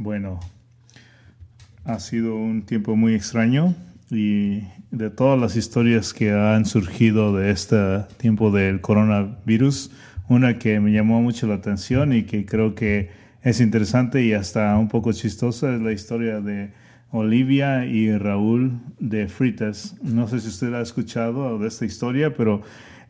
Bueno, ha sido un tiempo muy extraño y de todas las historias que han surgido de este tiempo del coronavirus, una que me llamó mucho la atención y que creo que es interesante y hasta un poco chistosa es la historia de Olivia y Raúl de Fritas. No sé si usted ha escuchado de esta historia, pero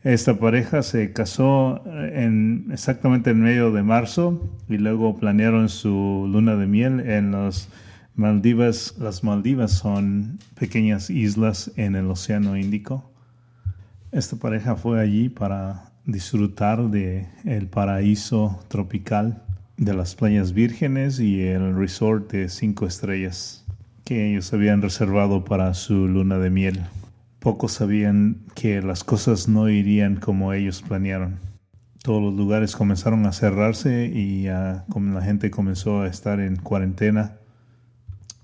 esta pareja se casó en, exactamente en medio de marzo y luego planearon su luna de miel en las Maldivas. Las Maldivas son pequeñas islas en el Océano Índico. Esta pareja fue allí para disfrutar de el paraíso tropical de las playas vírgenes y el resort de cinco estrellas que ellos habían reservado para su luna de miel. Pocos sabían que las cosas no irían como ellos planearon. Todos los lugares comenzaron a cerrarse y la gente comenzó a estar en cuarentena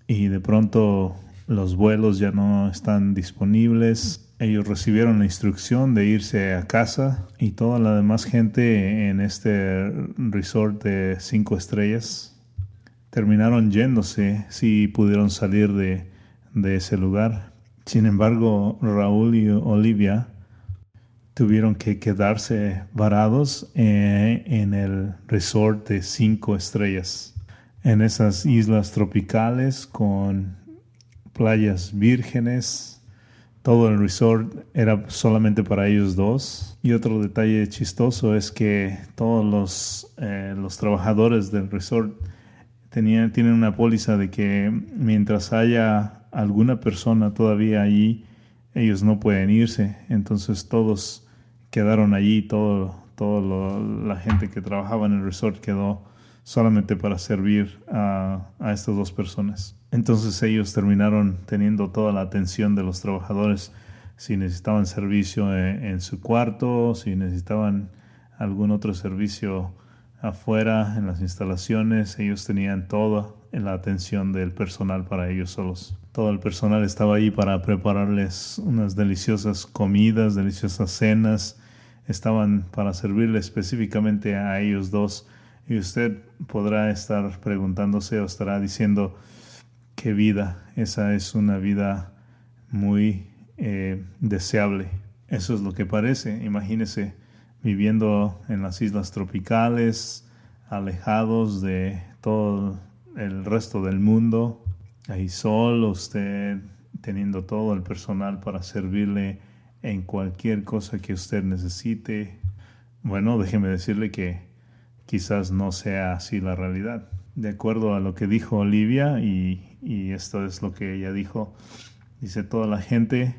y de pronto los vuelos ya no están disponibles. Ellos recibieron la instrucción de irse a casa y toda la demás gente en este resort de cinco estrellas terminaron yéndose si pudieron salir de ese lugar. Sin embargo, Raúl y Olivia tuvieron que quedarse varados eh, en el resort de cinco estrellas, en esas islas tropicales con playas vírgenes. Todo el resort era solamente para ellos dos. Y otro detalle chistoso es que todos los, eh, los trabajadores del resort tenían, tienen una póliza de que mientras haya alguna persona todavía allí, ellos no pueden irse. Entonces todos quedaron allí, todo, todo la gente que trabajaba en el resort quedó solamente para servir a, a estas dos personas. Entonces ellos terminaron teniendo toda la atención de los trabajadores si necesitaban servicio en, en su cuarto, si necesitaban algún otro servicio afuera en las instalaciones, ellos tenían toda la atención del personal para ellos solos. Todo el personal estaba ahí para prepararles unas deliciosas comidas, deliciosas cenas. Estaban para servirle específicamente a ellos dos. Y usted podrá estar preguntándose o estará diciendo, qué vida, esa es una vida muy eh, deseable. Eso es lo que parece. Imagínese viviendo en las islas tropicales, alejados de todo el resto del mundo, ahí solo usted teniendo todo el personal para servirle en cualquier cosa que usted necesite. Bueno, déjeme decirle que quizás no sea así la realidad. De acuerdo a lo que dijo Olivia, y, y esto es lo que ella dijo, dice toda la gente,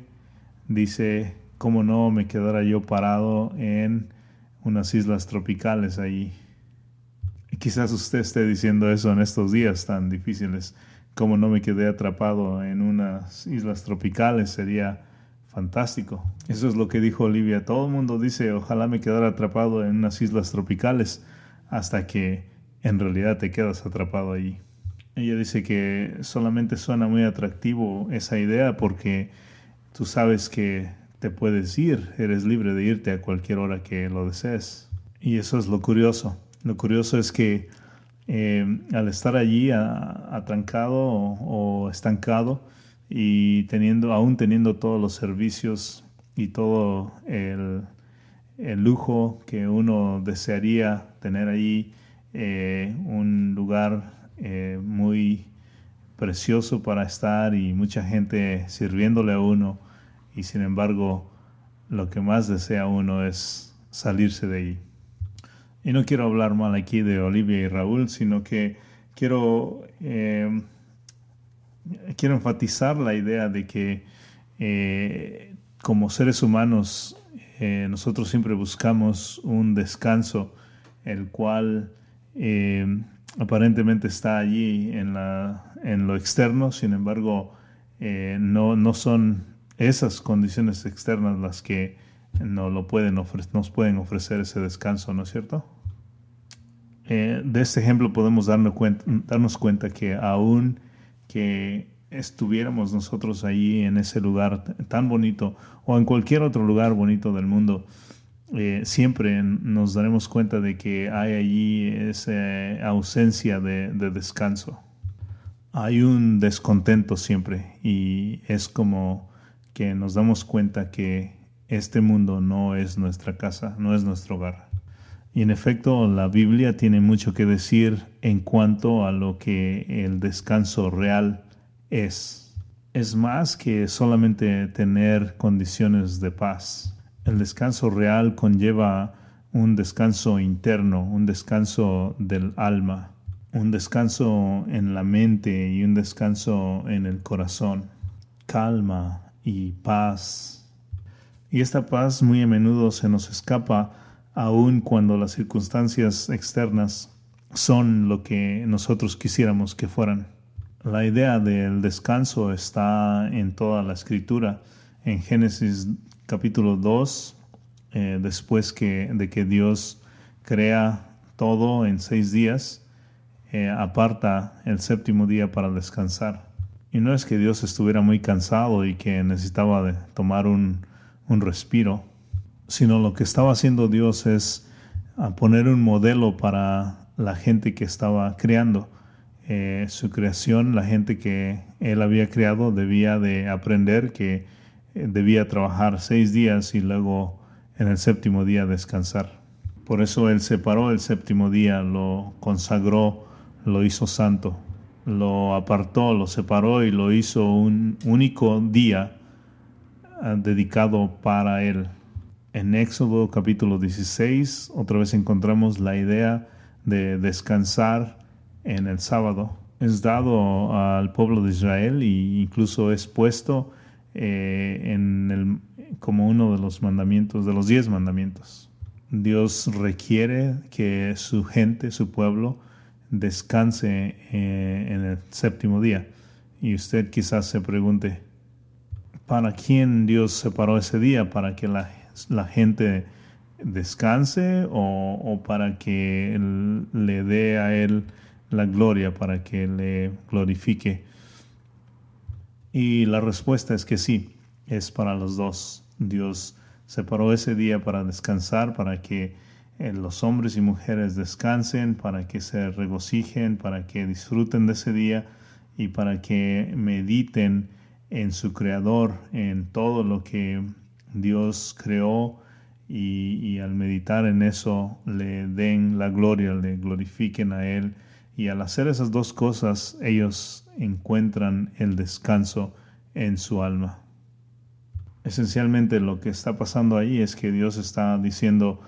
dice, ¿cómo no me quedara yo parado en unas islas tropicales ahí. Quizás usted esté diciendo eso en estos días tan difíciles. Como no me quedé atrapado en unas islas tropicales, sería fantástico. Eso es lo que dijo Olivia. Todo el mundo dice, ojalá me quedara atrapado en unas islas tropicales, hasta que en realidad te quedas atrapado allí. Ella dice que solamente suena muy atractivo esa idea porque tú sabes que te puedes ir, eres libre de irte a cualquier hora que lo desees. Y eso es lo curioso. Lo curioso es que eh, al estar allí atrancado o, estancado y teniendo, aún teniendo todos los servicios y todo el, lujo que uno desearía tener allí, eh, un lugar eh, muy precioso para estar y mucha gente sirviéndole a uno, y sin embargo lo que más desea uno es salirse de ahí. Y no quiero hablar mal aquí de Olivia y Raúl, sino que quiero, eh, quiero enfatizar la idea de que eh, como seres humanos eh, nosotros siempre buscamos un descanso, el cual aparentemente está allí en, la, en lo externo, sin embargo no, no son esas condiciones externas las que no lo pueden nos pueden ofrecer ese descanso, ¿no es cierto? Eh, de este ejemplo podemos darnos cuenta, que aún que estuviéramos nosotros ahí en ese lugar tan bonito o en cualquier otro lugar bonito del mundo, eh, siempre nos daremos cuenta de que hay allí esa ausencia de descanso. hay un descontento siempre y es como que nos damos cuenta que este mundo no es nuestra casa, no es nuestro hogar. Y en efecto, la Biblia tiene mucho que decir en cuanto a lo que el descanso real es. Es más que solamente tener condiciones de paz. El descanso real conlleva un descanso interno, un descanso del alma un descanso en la mente y un descanso en el corazón, calma y paz. Y esta paz muy a menudo se nos escapa aun cuando las circunstancias externas son lo que nosotros quisiéramos que fueran. La idea del descanso está en toda la escritura. En Génesis capítulo 2, eh, después de que Dios crea todo en seis días, eh, aparta el séptimo día para descansar. Y no es que Dios estuviera muy cansado y que necesitaba tomar un, respiro, sino lo que estaba haciendo Dios es poner un modelo para la gente que estaba creando. Eh, su creación, la gente que él había creado debía de aprender que eh, debía trabajar seis días y luego en el séptimo día descansar. Por eso él separó el séptimo día, lo consagró lo hizo santo, lo apartó, lo separó y lo hizo un único día ah, dedicado para él. En Éxodo capítulo 16 otra vez encontramos la idea de descansar en el sábado. Es dado al pueblo de Israel e incluso es puesto eh, en el, como uno de los mandamientos, de los diez mandamientos. Dios requiere que su gente, su pueblo, descanse eh, en el séptimo día. Y usted quizás se pregunte, ¿para quién Dios separó ese día? ¿Para que la, gente descanse o, para que le dé a Él la gloria, para que le glorifique? Y la respuesta es que sí, es para los dos. Dios separó ese día para descansar, para que los hombres y mujeres descansen, para que se regocijen, para que disfruten de ese día y para que mediten en su Creador, en todo lo que Dios creó y, al meditar en eso le den la gloria, le glorifiquen a Él. Y al hacer esas dos cosas, ellos encuentran el descanso en su alma. Esencialmente lo que está pasando ahí es que Dios está diciendo,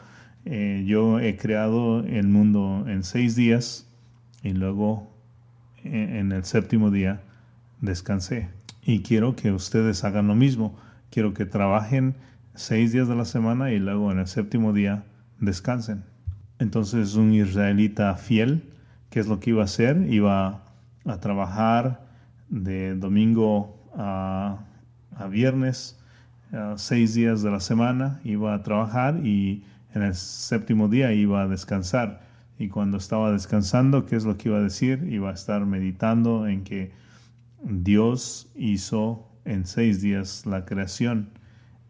eh, yo he creado el mundo en seis días y luego eh, en el séptimo día descansé. Y quiero que ustedes hagan lo mismo. Quiero que trabajen seis días de la semana y luego en el séptimo día descansen. Entonces un israelita fiel, ¿qué es lo que iba a hacer? Iba a trabajar de domingo a, a viernes, seis días de la semana, iba a trabajar y en el séptimo día iba a descansar. Y cuando estaba descansando, ¿qué es lo que iba a decir? Iba a estar meditando en que Dios hizo en seis días la creación.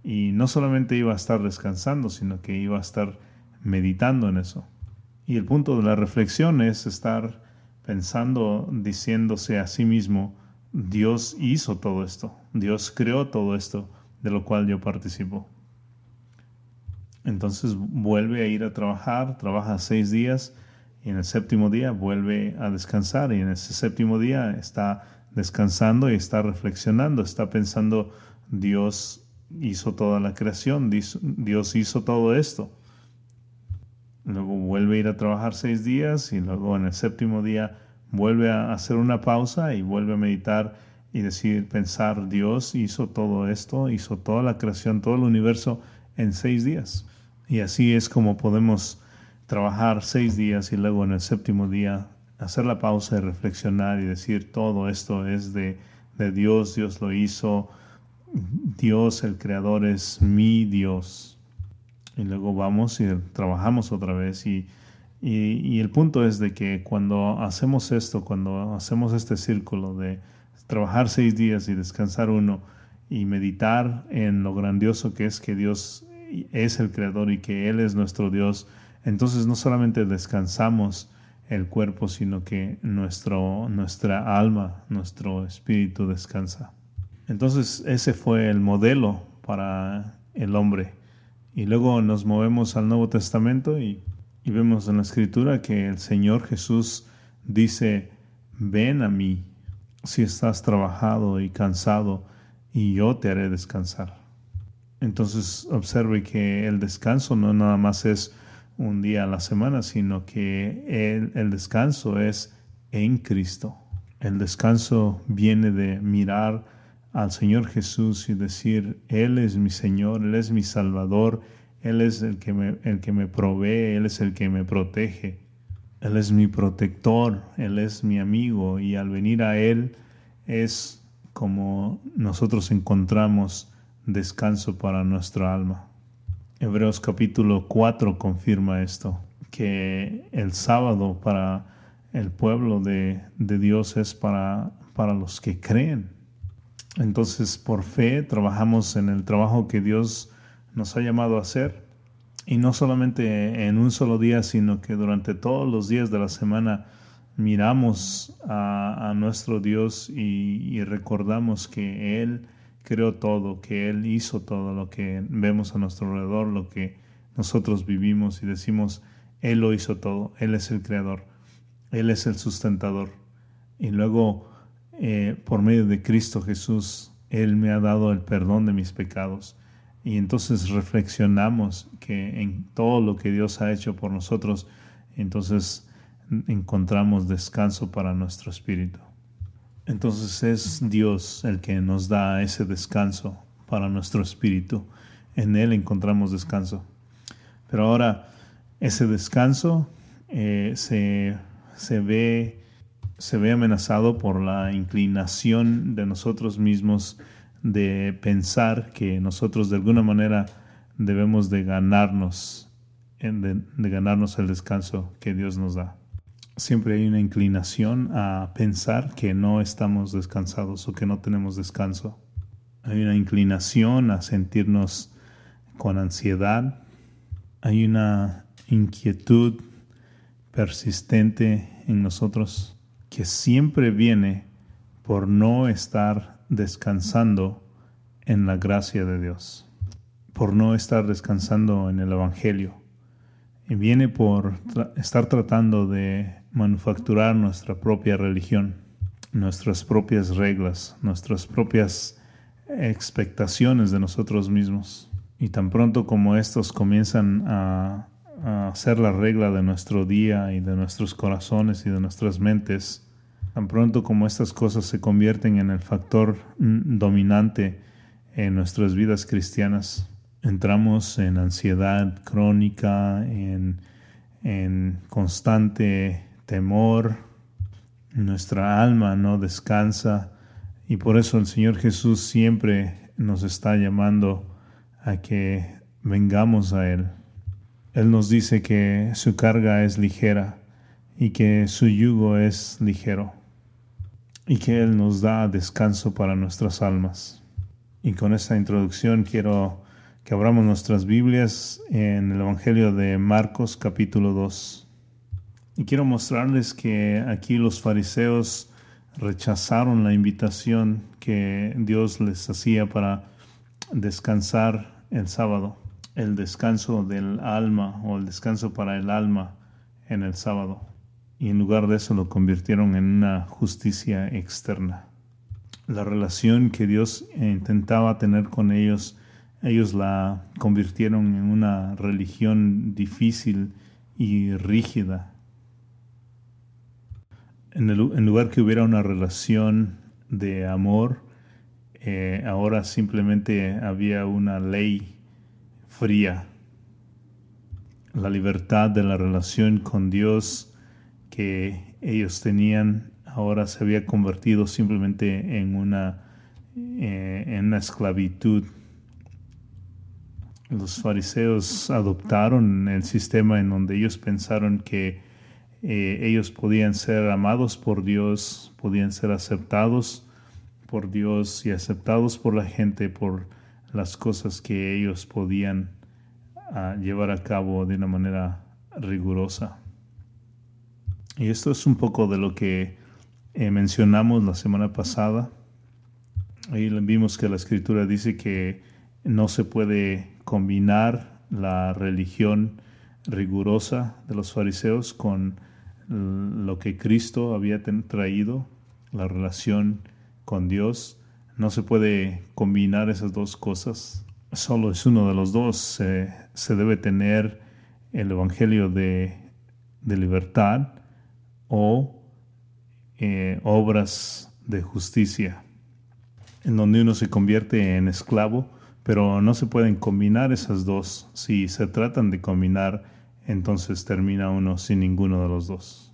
Y no solamente iba a estar descansando, sino que iba a estar meditando en eso. Y el punto de la reflexión es estar pensando, diciéndose a sí mismo, Dios hizo todo esto, Dios creó todo esto de lo cual yo participo. Entonces vuelve a ir a trabajar, trabaja seis días y en el séptimo día vuelve a descansar y en ese séptimo día está descansando y está reflexionando, está pensando Dios hizo toda la creación, Dios hizo todo esto. Luego vuelve a ir a trabajar seis días y luego en el séptimo día vuelve a hacer una pausa y vuelve a meditar y decir, pensar, Dios hizo todo esto, hizo toda la creación, todo el universo en seis días. Y así es como podemos trabajar seis días y luego en el séptimo día hacer la pausa y reflexionar y decir todo esto es de, Dios, Dios lo hizo, Dios el creador es mi Dios. Y luego vamos y trabajamos otra vez y, y, el punto es de que cuando hacemos esto, cuando hacemos este círculo de trabajar seis días y descansar uno y meditar en lo grandioso que es que Dios es el creador y que Él es nuestro Dios, entonces no solamente descansamos el cuerpo, sino que nuestro, nuestra alma, nuestro espíritu descansa. Entonces ese fue el modelo para el hombre. Y luego nos movemos al Nuevo Testamento y, y vemos en la Escritura que el Señor Jesús dice, ven a mí si estás trabajado y cansado y yo te haré descansar. Entonces observe que el descanso no nada más es un día a la semana, sino que el, descanso es en Cristo. El descanso viene de mirar al Señor Jesús y decir, Él es mi Señor, Él es mi Salvador, Él es el que me, el que me provee, Él es el que me protege, Él es mi protector, Él es mi amigo y al venir a Él es como nosotros encontramos descanso para nuestra alma. Hebreos capítulo 4 confirma esto, que el sábado para el pueblo de, Dios es para, para los que creen. Entonces, por fe trabajamos en el trabajo que Dios nos ha llamado a hacer. Y no solamente en un solo día, sino que durante todos los días de la semana miramos a, nuestro Dios y recordamos que Él creó todo, que Él hizo todo lo que vemos a nuestro alrededor, lo que nosotros vivimos y decimos, Él lo hizo todo, Él es el creador, Él es el sustentador. Y luego, eh, por medio de Cristo Jesús, Él me ha dado el perdón de mis pecados. Y entonces reflexionamos que en todo lo que Dios ha hecho por nosotros, entonces encontramos descanso para nuestro espíritu. Entonces es Dios el que nos da ese descanso para nuestro espíritu. En Él encontramos descanso. Pero ahora ese descanso eh, se, se, ve, se ve amenazado por la inclinación de nosotros mismos de pensar que nosotros de alguna manera debemos de ganarnos, de ganarnos el descanso que Dios nos da siempre hay una inclinación a pensar que no estamos descansados o que no tenemos descanso. Hay una inclinación a sentirnos con ansiedad. Hay una inquietud persistente en nosotros que siempre viene por no estar descansando en la gracia de Dios, por no estar descansando en el Evangelio. Y viene por estar tratando de manufacturar nuestra propia religión, nuestras propias reglas, nuestras propias expectaciones de nosotros mismos. Y tan pronto como estos comienzan a, a ser la regla de nuestro día y de nuestros corazones y de nuestras mentes, tan pronto como estas cosas se convierten en el factor dominante en nuestras vidas cristianas, entramos en ansiedad crónica, en, en constante temor, nuestra alma no descansa y por eso el Señor Jesús siempre nos está llamando a que vengamos a Él. Él nos dice que su carga es ligera y que su yugo es ligero y que Él nos da descanso para nuestras almas. Y con esta introducción quiero que abramos nuestras Biblias en el Evangelio de Marcos capítulo 2. Y quiero mostrarles que aquí los fariseos rechazaron la invitación que Dios les hacía para descansar el sábado, el descanso del alma o el descanso para el alma en el sábado. Y en lugar de eso lo convirtieron en una justicia externa. La relación que Dios intentaba tener con ellos, ellos la convirtieron en una religión difícil y rígida en, lugar que hubiera una relación de amor, eh, ahora simplemente había una ley fría. La libertad de la relación con Dios que ellos tenían ahora se había convertido simplemente en una, eh, en una esclavitud. Los fariseos adoptaron el sistema en donde ellos pensaron que eh, ellos podían ser amados por Dios, podían ser aceptados por Dios y aceptados por la gente por las cosas que ellos podían ah, llevar a cabo de una manera rigurosa. Y esto es un poco de lo que eh, mencionamos la semana pasada. Ahí vimos que la escritura dice que no se puede combinar la religión rigurosa de los fariseos con lo que Cristo había traído, la relación con Dios. No se puede combinar esas dos cosas. Solo es uno de los dos. se debe tener el Evangelio de, libertad o eh, obras de justicia, en donde uno se convierte en esclavo, pero no se pueden combinar esas dos. Si se tratan de combinar, entonces termina uno sin ninguno de los dos.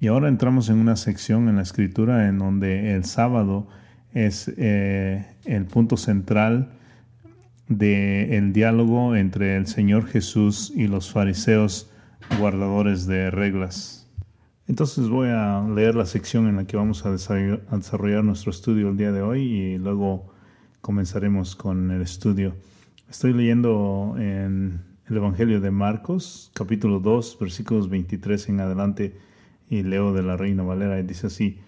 Y ahora entramos en una sección en la escritura en donde el sábado es eh, el punto central del diálogo entre el Señor Jesús y los fariseos guardadores de reglas. Entonces voy a leer la sección en la que vamos a desarrollar nuestro estudio el día de hoy y luego comenzaremos con el estudio. Estoy leyendo en el Evangelio de Marcos, capítulo 2, versículos 23 en adelante, y leo de la Reina Valera, y dice así,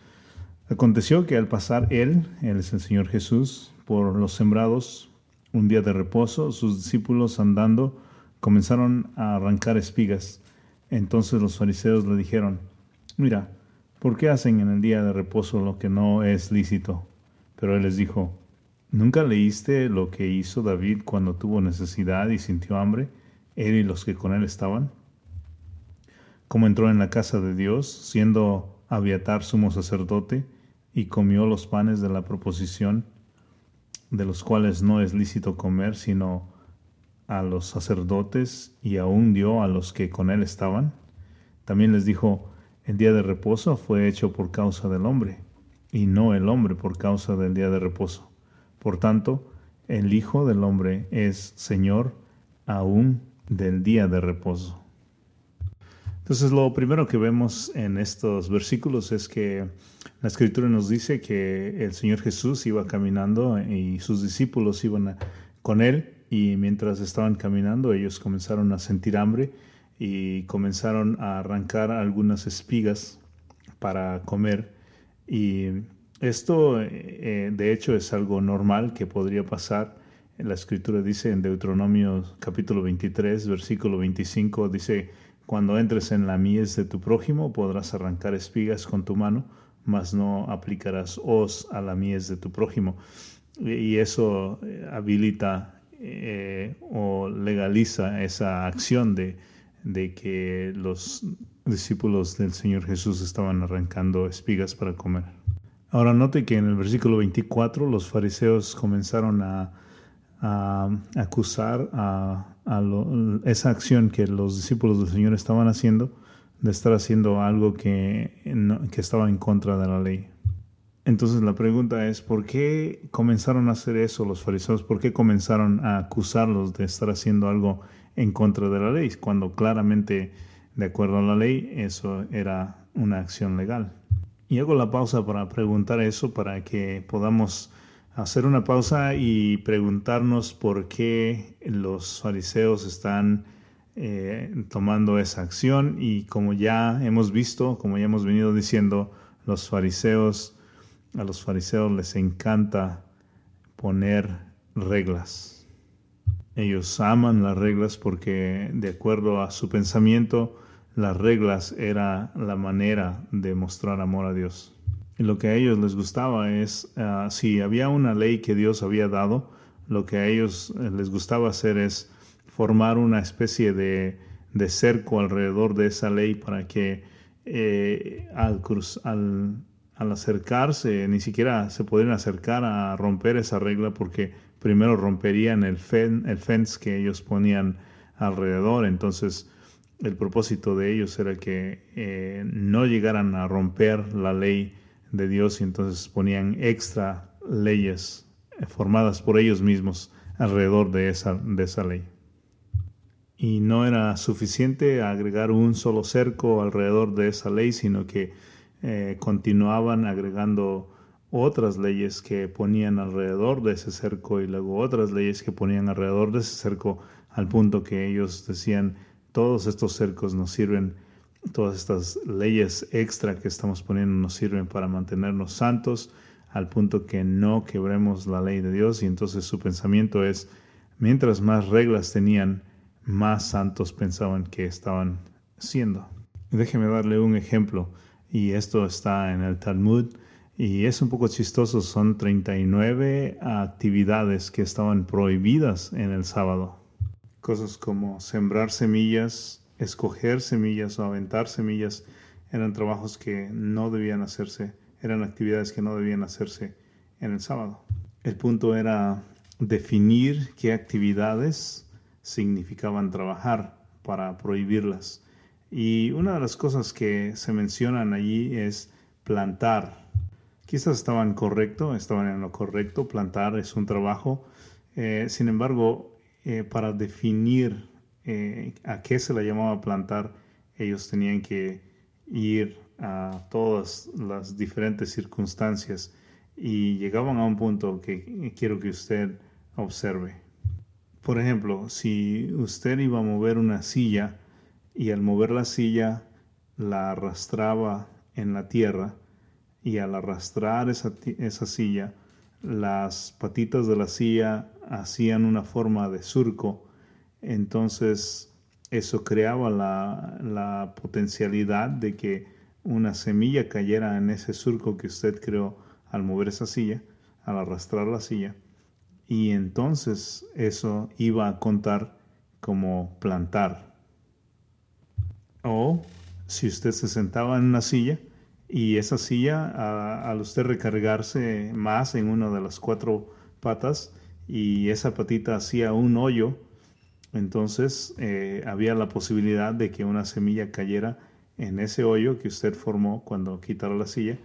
Aconteció que al pasar él, él es el Señor Jesús, por los sembrados, un día de reposo, sus discípulos andando comenzaron a arrancar espigas. Entonces los fariseos le dijeron, mira, ¿por qué hacen en el día de reposo lo que no es lícito? Pero él les dijo, ¿nunca leíste lo que hizo David cuando tuvo necesidad y sintió hambre, él y los que con él estaban? Cómo entró en la casa de Dios, siendo Abiatar sumo sacerdote, y comió los panes de la proposición, de los cuales no es lícito comer sino a los sacerdotes y aún dio a los que con él estaban. También les dijo, el día de reposo fue hecho por causa del hombre, y no el hombre por causa del día de reposo. Por tanto, el Hijo del Hombre es Señor aún del día de reposo. Entonces, lo primero que vemos en estos versículos es que la escritura nos dice que el Señor Jesús iba caminando y sus discípulos iban con él y mientras estaban caminando ellos comenzaron a sentir hambre y comenzaron a arrancar algunas espigas para comer y esto eh, de hecho es algo normal que podría pasar. La escritura dice en Deuteronomio capítulo 23 versículo 25 dice cuando entres en la mies de tu prójimo podrás arrancar espigas con tu mano mas no aplicarás os a la mies de tu prójimo. Y eso eh, habilita eh, o legaliza esa acción de, de que los discípulos del Señor Jesús estaban arrancando espigas para comer. Ahora note que en el versículo 24 los fariseos comenzaron a, acusar a, esa acción que los discípulos del Señor estaban haciendo de estar haciendo algo que, que estaba en contra de la ley. Entonces la pregunta es, ¿por qué comenzaron a hacer eso los fariseos? ¿Por qué comenzaron a acusarlos de estar haciendo algo en contra de la ley? Cuando claramente, de acuerdo a la ley, eso era una acción legal. Y hago la pausa para preguntar eso, para que podamos hacer una pausa y preguntarnos por qué los fariseos están eh, tomando esa acción y como ya hemos visto, como ya hemos venido diciendo, los fariseos, a los fariseos les encanta poner reglas. Ellos aman las reglas porque de acuerdo a su pensamiento, las reglas era la manera de mostrar amor a Dios. Lo que a ellos les gustaba es, ah, si había una ley que Dios había dado, lo que a ellos eh, les gustaba hacer es formar una especie de, cerco alrededor de esa ley para que eh, al, al, acercarse ni siquiera se pudieran acercar a romper esa regla porque primero romperían el, el fence que ellos ponían alrededor. Entonces el propósito de ellos era que eh, no llegaran a romper la ley de Dios y entonces ponían extra leyes formadas por ellos mismos alrededor de esa, de esa ley. Y no era suficiente agregar un solo cerco alrededor de esa ley, sino que eh, continuaban agregando otras leyes que ponían alrededor de ese cerco y luego otras leyes que ponían alrededor de ese cerco al punto que ellos decían todos estos cercos nos sirven todas estas leyes extra que estamos poniendo nos sirven para mantenernos santos al punto que no quebremos la ley de Dios y entonces su pensamiento es, mientras más reglas tenían, más santos pensaban que estaban siendo. Déjeme darle un ejemplo y esto está en el Talmud y es un poco chistoso, son 39 actividades que estaban prohibidas en el sábado. Cosas como sembrar semillas, escoger semillas o aventar semillas eran trabajos que no debían hacerse, eran actividades que no debían hacerse en el sábado. El punto era definir qué actividades significaban trabajar para prohibirlas. Y una de las cosas que se mencionan allí es plantar. Quizás estaban correcto, estaban en lo correcto, plantar es un trabajo. Eh, sin embargo, eh, para definir eh, a qué se la llamaba plantar, ellos tenían que ir a todas las diferentes circunstancias y llegaban a un punto que quiero que usted observe. Por ejemplo, si usted iba a mover una silla y al mover la silla la arrastraba en la tierra y al arrastrar esa, esa silla, las patitas de la silla hacían una forma de surco entonces eso creaba la, potencialidad de que una semilla cayera en ese surco que usted creó al mover esa silla, al arrastrar la silla, y entonces eso iba a contar como plantar. O si usted se sentaba en una silla y esa silla, al usted recargarse más en una de las cuatro patas y esa patita hacía un hoyo entonces eh, había la posibilidad de que una semilla cayera en ese hoyo que usted formó cuando quitara la silla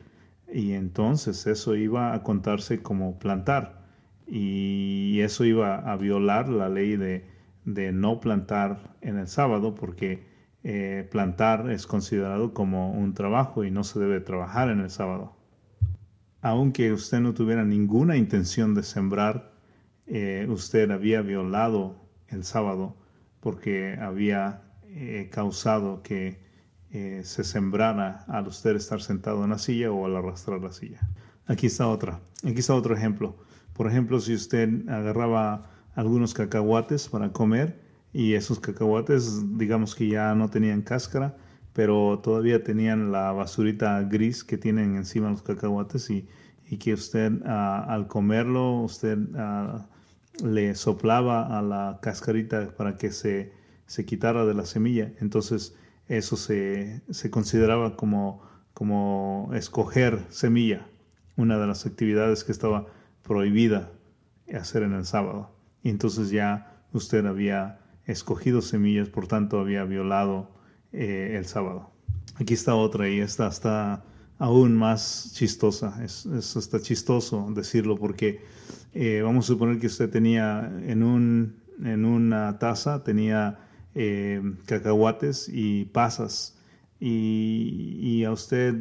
y entonces eso iba a contarse como plantar y eso iba a violar la ley de, no plantar en el sábado porque eh, plantar es considerado como un trabajo y no se debe trabajar en el sábado. Aunque usted no tuviera ninguna intención de sembrar, eh, usted había violado el sábado porque había eh, causado que eh, se sembrara al usted estar sentado en la silla o al arrastrar la silla. Aquí está otra. Aquí está otro ejemplo. Por ejemplo, si usted agarraba algunos cacahuates para comer y esos cacahuates, digamos que ya no tenían cáscara, pero todavía tenían la basurita gris que tienen encima los cacahuates y, que usted ah, al comerlo, usted ah, le soplaba a la cascarita para que se, se quitara de la semilla. Entonces eso se, se consideraba como, como escoger semilla, una de las actividades que estaba prohibida hacer en el sábado. Y entonces ya usted había escogido semillas, por tanto había violado eh, el sábado. Aquí está otra y esta está aún más chistosa. Es, está chistoso decirlo porque eh, vamos a suponer que usted tenía en, un, en una taza, tenía eh, cacahuates y pasas y, a usted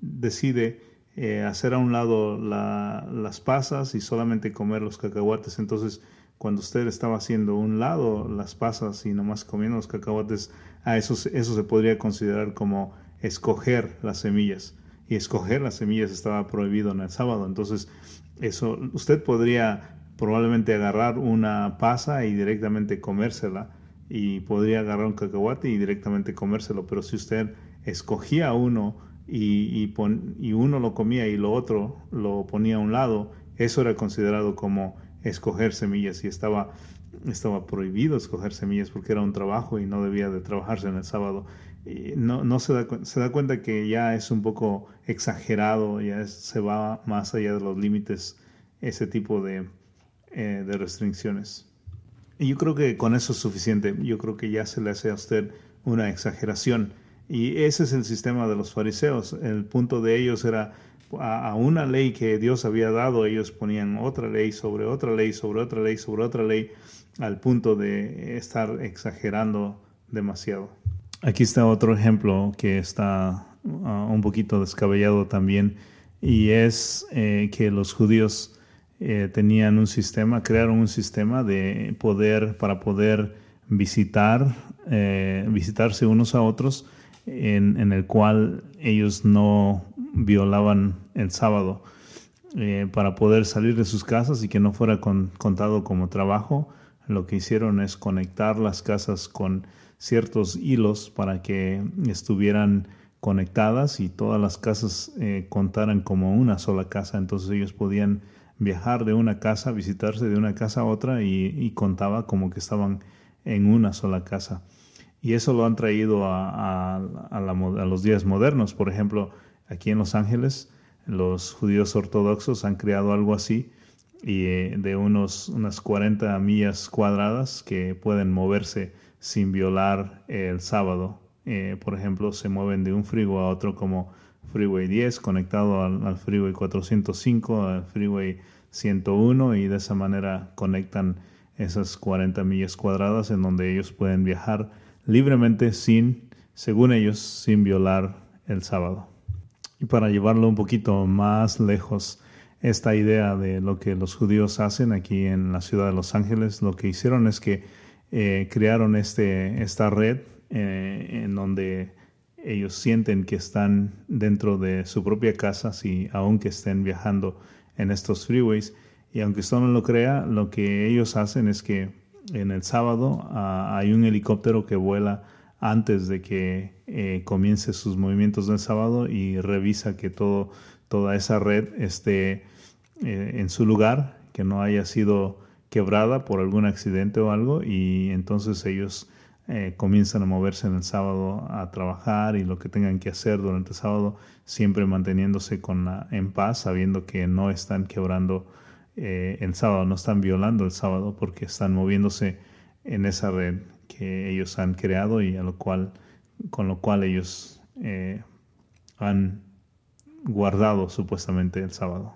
decide eh, hacer a un lado las pasas y solamente comer los cacahuates. Entonces, cuando usted estaba haciendo un lado las pasas y nomás comiendo los cacahuates, a eso, eso se podría considerar como escoger las semillas. Y escoger las semillas estaba prohibido en el sábado. Entonces, eso, usted podría probablemente agarrar una pasa y directamente comérsela. Y podría agarrar un cacahuate y directamente comérselo. Pero si usted escogía uno y, y, uno lo comía y lo otro lo ponía a un lado, eso era considerado como escoger semillas y estaba estaba prohibido escoger semillas porque era un trabajo y no debía de trabajarse en el sábado. No, no se, da, se da cuenta que ya es un poco exagerado, ya se va más allá de los límites ese tipo de, eh, de restricciones. Y yo creo que con eso es suficiente. Yo creo que ya se le hace a usted una exageración. Y ese es el sistema de los fariseos. El punto de ellos era a, una ley que Dios había dado, ellos ponían otra ley sobre otra ley, sobre otra ley, sobre otra ley, al punto de estar exagerando demasiado. Aquí está otro ejemplo que está uh, un poquito descabellado también y es eh, que los judíos eh, tenían un sistema, crearon un sistema de poder para poder visitar, eh, visitarse unos a otros en, el cual ellos no violaban el sábado para poder salir de sus casas y que no fuera contado como trabajo. Lo que hicieron es conectar las casas con ciertos hilos para que estuvieran conectadas y todas las casas eh, contaran como una sola casa. Entonces ellos podían viajar de una casa, visitarse de una casa a otra y, contaba como que estaban en una sola casa. Y eso lo han traído a, los días modernos. Por ejemplo, aquí en Los Ángeles, los judíos ortodoxos han creado algo así y eh, de unos, unas 40 millas cuadradas que pueden moverse sin violar el sábado eh, por ejemplo, se mueven de un freeway a otro como Freeway 10 conectado al, Freeway 405, al Freeway 101 y de esa manera conectan esas 40 millas cuadradas en donde ellos pueden viajar libremente sin, según ellos, sin violar el sábado. Y para llevarlo un poquito más lejos, esta idea de lo que los judíos hacen aquí en la ciudad de Los Ángeles, lo que hicieron es que eh, crearon este, esta red eh, en donde ellos sienten que están dentro de su propia casa, si aunque estén viajando en estos freeways. Y aunque usted no lo crea, lo que ellos hacen es que en el sábado ah, hay un helicóptero que vuela antes de que eh, comience sus movimientos del sábado y revisa que todo, toda esa red esté eh, en su lugar, que no haya sido quebrada por algún accidente o algo, y entonces ellos eh, comienzan a moverse en el sábado a trabajar y lo que tengan que hacer durante el sábado, siempre manteniéndose con en paz, sabiendo que no están quebrando eh, el sábado, no están violando el sábado porque están moviéndose en esa red que ellos han creado y a lo cual, con lo cual ellos eh, han guardado supuestamente el sábado.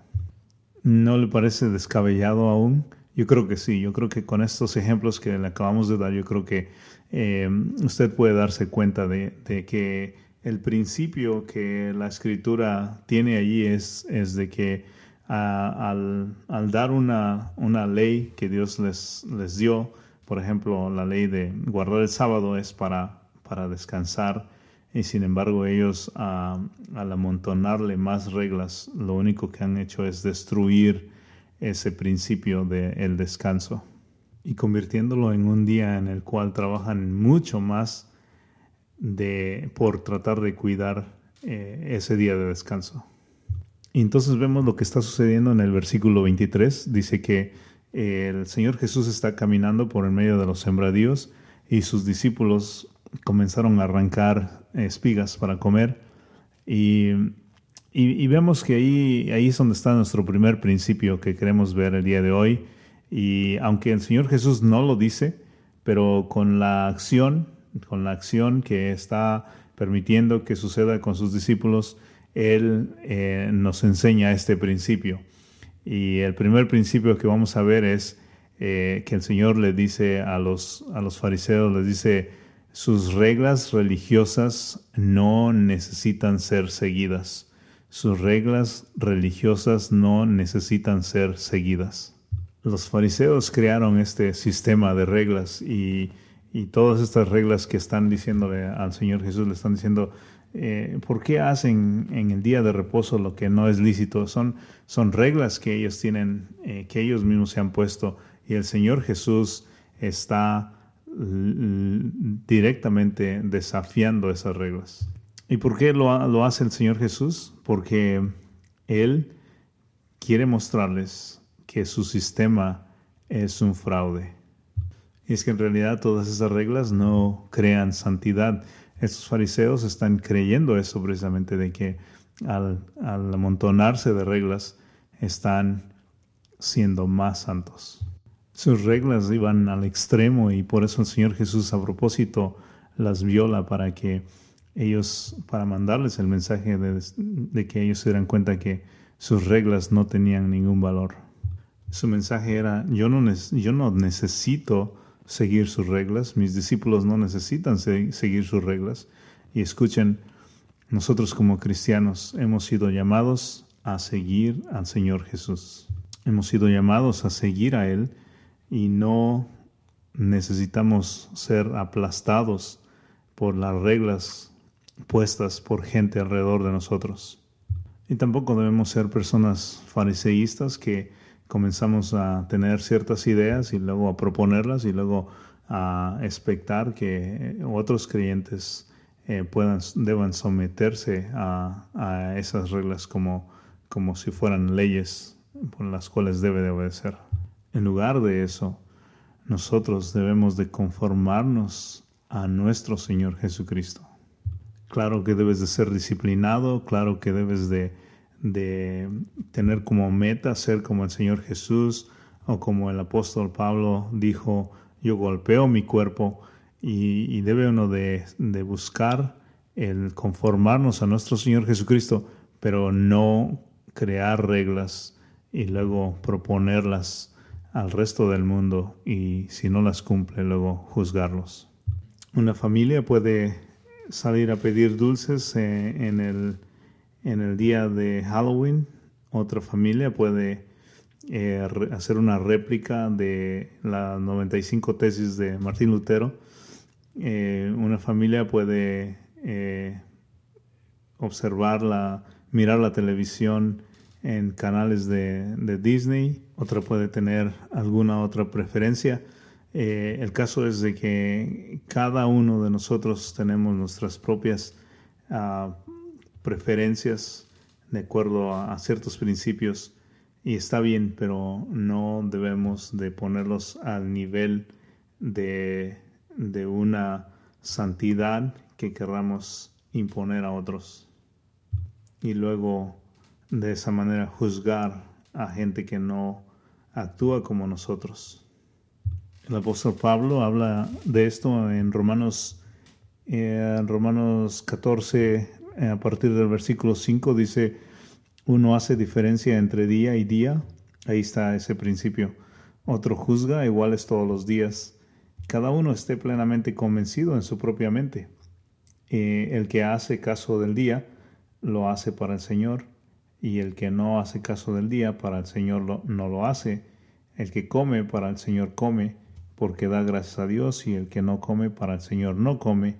¿No le parece descabellado aún? Yo creo que sí, yo creo que con estos ejemplos que le acabamos de dar, yo creo que eh, usted puede darse cuenta de, que el principio que la escritura tiene allí es, es de que al, dar una, una, ley que Dios les, les dio, por ejemplo, la ley de guardar el sábado es para, para descansar y sin embargo ellos al amontonarle más reglas, lo único que han hecho es destruir ese principio del descanso y convirtiéndolo en un día en el cual trabajan mucho más de, por tratar de cuidar eh, ese día de descanso. Y entonces vemos lo que está sucediendo en el versículo 23. Dice que eh, el Señor Jesús está caminando por el medio de los sembradíos y sus discípulos comenzaron a arrancar espigas para comer. Y y, vemos que ahí, ahí es donde está nuestro primer principio que queremos ver el día de hoy. Y aunque el Señor Jesús no lo dice, pero con la acción, con la acción que está permitiendo que suceda con sus discípulos, Él eh, nos enseña este principio. Y el primer principio que vamos a ver es eh, que el Señor le dice a los, a los fariseos, les dice, sus reglas religiosas no necesitan ser seguidas sus reglas religiosas no necesitan ser seguidas. Los fariseos crearon este sistema de reglas y, todas estas reglas que están diciéndole al Señor Jesús, le están diciendo, eh, ¿por qué hacen en el día de reposo lo que no es lícito? Son, son reglas que ellos tienen, eh, que ellos mismos se han puesto y el Señor Jesús está directamente desafiando esas reglas. ¿Y por qué lo, lo hace el Señor Jesús? Porque Él quiere mostrarles que su sistema es un fraude. Y es que en realidad todas esas reglas no crean santidad. Estos fariseos están creyendo eso precisamente de que al, al amontonarse de reglas están siendo más santos. Sus reglas iban al extremo y por eso el Señor Jesús a propósito las viola para que ellos, para mandarles el mensaje de, que ellos se dieran cuenta que sus reglas no tenían ningún valor. Su mensaje era, yo no, yo no necesito seguir sus reglas, mis discípulos no necesitan seguir sus reglas. Y escuchen, nosotros como cristianos hemos sido llamados a seguir al Señor Jesús. Hemos sido llamados a seguir a Él y no necesitamos ser aplastados por las reglas puestas por gente alrededor de nosotros. Y tampoco debemos ser personas fariseístas que comenzamos a tener ciertas ideas y luego a proponerlas y luego a expectar que otros creyentes eh, puedan, deban someterse a, a, esas reglas como, como si fueran leyes por las cuales debe de obedecer. En lugar de eso, nosotros debemos de conformarnos a nuestro Señor Jesucristo. Claro que debes de ser disciplinado, claro que debes de, de tener como meta ser como el Señor Jesús o como el apóstol Pablo dijo, yo golpeo mi cuerpo y, debe uno de, de, buscar el conformarnos a nuestro Señor Jesucristo, pero no crear reglas y luego proponerlas al resto del mundo y si no las cumple luego juzgarlos. Una familia puede salir a pedir dulces eh, en, el, en el día de Halloween. Otra familia puede eh, hacer una réplica de las 95 tesis de Martín Lutero. Eh, una familia puede observar la, mirar la televisión en canales de, de, Disney, otra puede tener alguna otra preferencia. Eh, el caso es de que cada uno de nosotros tenemos nuestras propias uh, preferencias de acuerdo a, a, ciertos principios y está bien, pero no debemos de ponerlos al nivel de, de una santidad que querramos imponer a otros. Y luego de esa manera juzgar a gente que no actúa como nosotros. El apóstol Pablo habla de esto en Romanos, eh, Romanos 14, eh, a partir del versículo 5, dice, uno hace diferencia entre día y día, ahí está ese principio. Otro juzga iguales todos los días. Cada uno esté plenamente convencido en su propia mente. Eh, el que hace caso del día, lo hace para el Señor, y el que no hace caso del día, para el Señor no lo hace. El que come, para el Señor come porque da gracias a Dios, y el que no come para el Señor no come,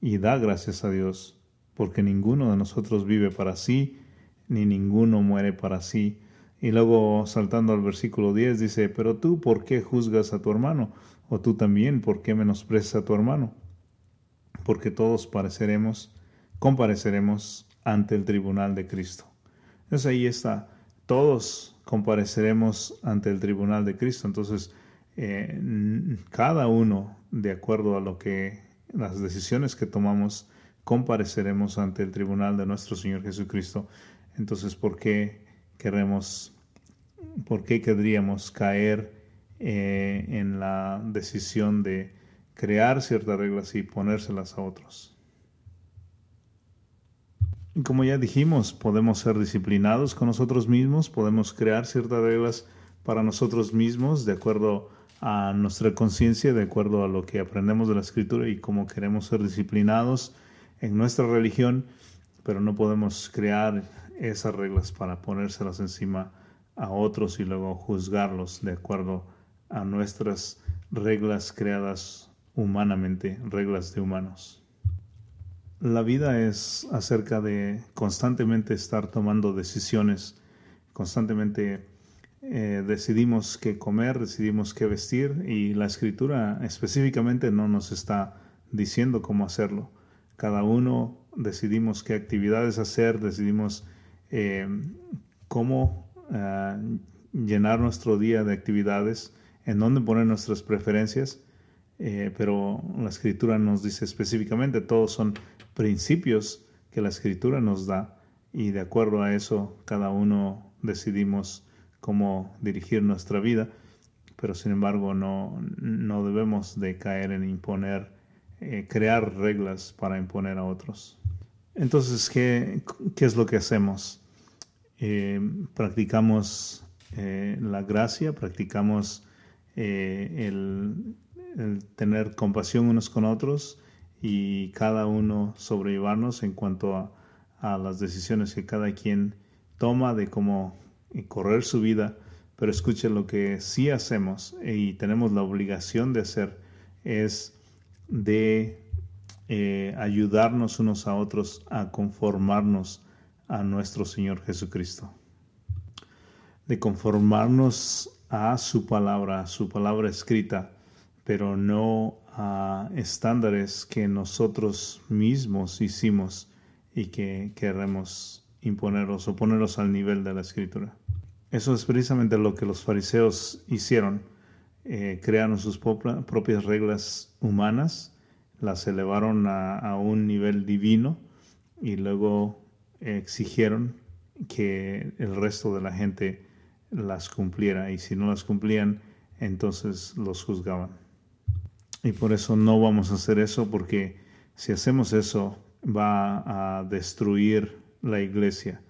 y da gracias a Dios, porque ninguno de nosotros vive para sí, ni ninguno muere para sí. Y luego, saltando al versículo 10, dice, pero tú, ¿por qué juzgas a tu hermano? O tú también, ¿por qué menosprecias a tu hermano? Porque todos pareceremos, compareceremos ante el tribunal de Cristo. Entonces ahí está, todos compareceremos ante el tribunal de Cristo. Entonces, cada uno, de acuerdo a lo que las decisiones que tomamos, compareceremos ante el tribunal de nuestro Señor Jesucristo. Entonces, ¿por qué queremos, por qué querríamos caer eh, en la decisión de crear ciertas reglas y ponérselas a otros? Como ya dijimos, podemos ser disciplinados con nosotros mismos, podemos crear ciertas reglas para nosotros mismos de acuerdo a nuestra conciencia de acuerdo a lo que aprendemos de la escritura y cómo queremos ser disciplinados en nuestra religión, pero no podemos crear esas reglas para ponérselas encima a otros y luego juzgarlos de acuerdo a nuestras reglas creadas humanamente, reglas de humanos. La vida es acerca de constantemente estar tomando decisiones, constantemente eh, decidimos qué comer, decidimos qué vestir y la escritura específicamente no nos está diciendo cómo hacerlo. Cada uno decidimos qué actividades hacer, decidimos eh, cómo eh, llenar nuestro día de actividades, en dónde poner nuestras preferencias, pero la escritura nos dice específicamente, todos son principios que la escritura nos da y de acuerdo a eso cada uno decidimos cómo dirigir nuestra vida, pero sin embargo no, no debemos de caer en imponer, eh, crear reglas para imponer a otros. Entonces, ¿qué, qué es lo que hacemos? Eh, practicamos eh, la gracia, practicamos el, tener compasión unos con otros y cada uno sobrellevarnos en cuanto a, a las decisiones que cada quien toma de cómo y correr su vida, pero escuche lo que sí hacemos y tenemos la obligación de hacer es de eh, ayudarnos unos a otros a conformarnos a nuestro Señor Jesucristo, de conformarnos a su palabra, a su palabra escrita, pero no a estándares que nosotros mismos hicimos y que queremos imponerlos o ponerlos al nivel de la escritura. Eso es precisamente lo que los fariseos hicieron. Eh, crearon sus propias reglas humanas las elevaron a, un nivel divino y luego exigieron que el resto de la gente las cumpliera y si no las cumplían entonces los juzgaban. Y por eso no vamos a hacer eso porque si hacemos eso va a destruir la iglesia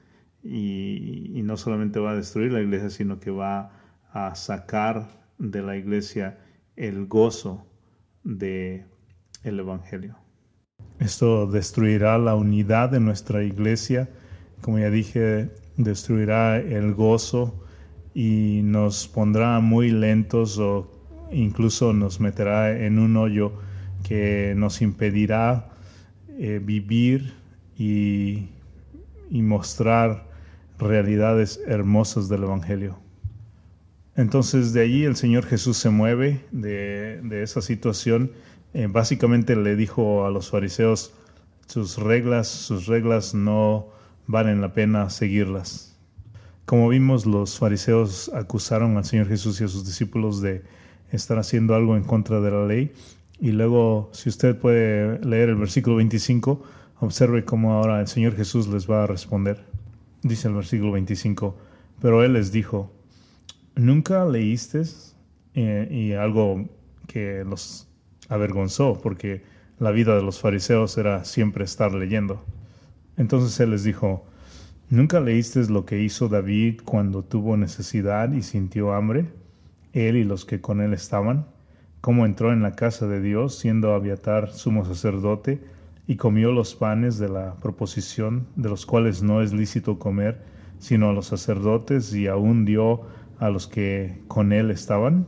y, no solamente va a destruir la iglesia sino que va a sacar de la iglesia el gozo de el Evangelio. Esto destruirá la unidad de nuestra iglesia, como ya dije, destruirá el gozo y nos pondrá muy lentos o incluso nos meterá en un hoyo que nos impedirá eh, vivir y, mostrar realidades hermosas del Evangelio. Entonces de allí el Señor Jesús se mueve de, de esa situación eh, básicamente le dijo a los fariseos, sus reglas, sus reglas no valen la pena seguirlas. Como vimos, los fariseos acusaron al Señor Jesús y a sus discípulos de estar haciendo algo en contra de la ley. Y luego, si usted puede leer el versículo 25, observe cómo ahora el Señor Jesús les va a responder. Dice el versículo 25, pero Él les dijo, ¿nunca leíste eh, y algo que los avergonzó porque la vida de los fariseos era siempre estar leyendo. Entonces él les dijo, ¿nunca leíste lo que hizo David cuando tuvo necesidad y sintió hambre? Él y los que con él estaban, cómo entró en la casa de Dios siendo Abiatar sumo sacerdote y comió los panes de la proposición, de los cuales no es lícito comer, sino a los sacerdotes y aún dio a los que con él estaban?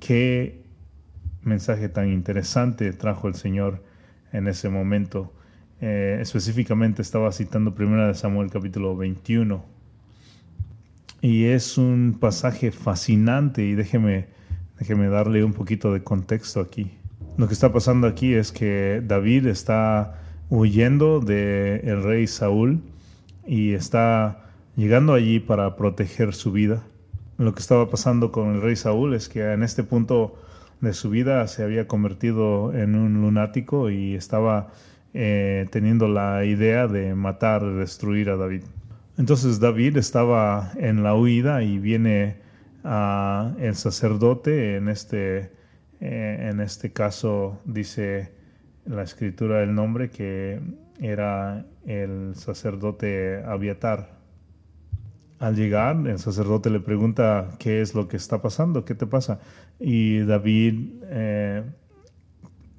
¿Qué mensaje tan interesante trajo el Señor en ese momento. Eh, específicamente estaba citando 1 Samuel capítulo 21. Y es un pasaje fascinante y déjeme, déjeme darle un poquito de contexto aquí. Lo que está pasando aquí es que David está huyendo del el rey Saúl y está llegando allí para proteger su vida. Lo que estaba pasando con el rey Saúl es que en este punto de su vida se había convertido en un lunático y estaba eh, teniendo la idea de matar, destruir a David. Entonces David estaba en la huida y viene a el sacerdote, en este, eh, en este caso dice la escritura el nombre que era el sacerdote Abiatar. Al llegar, el sacerdote le pregunta qué es lo que está pasando, qué te pasa. Y David, eh,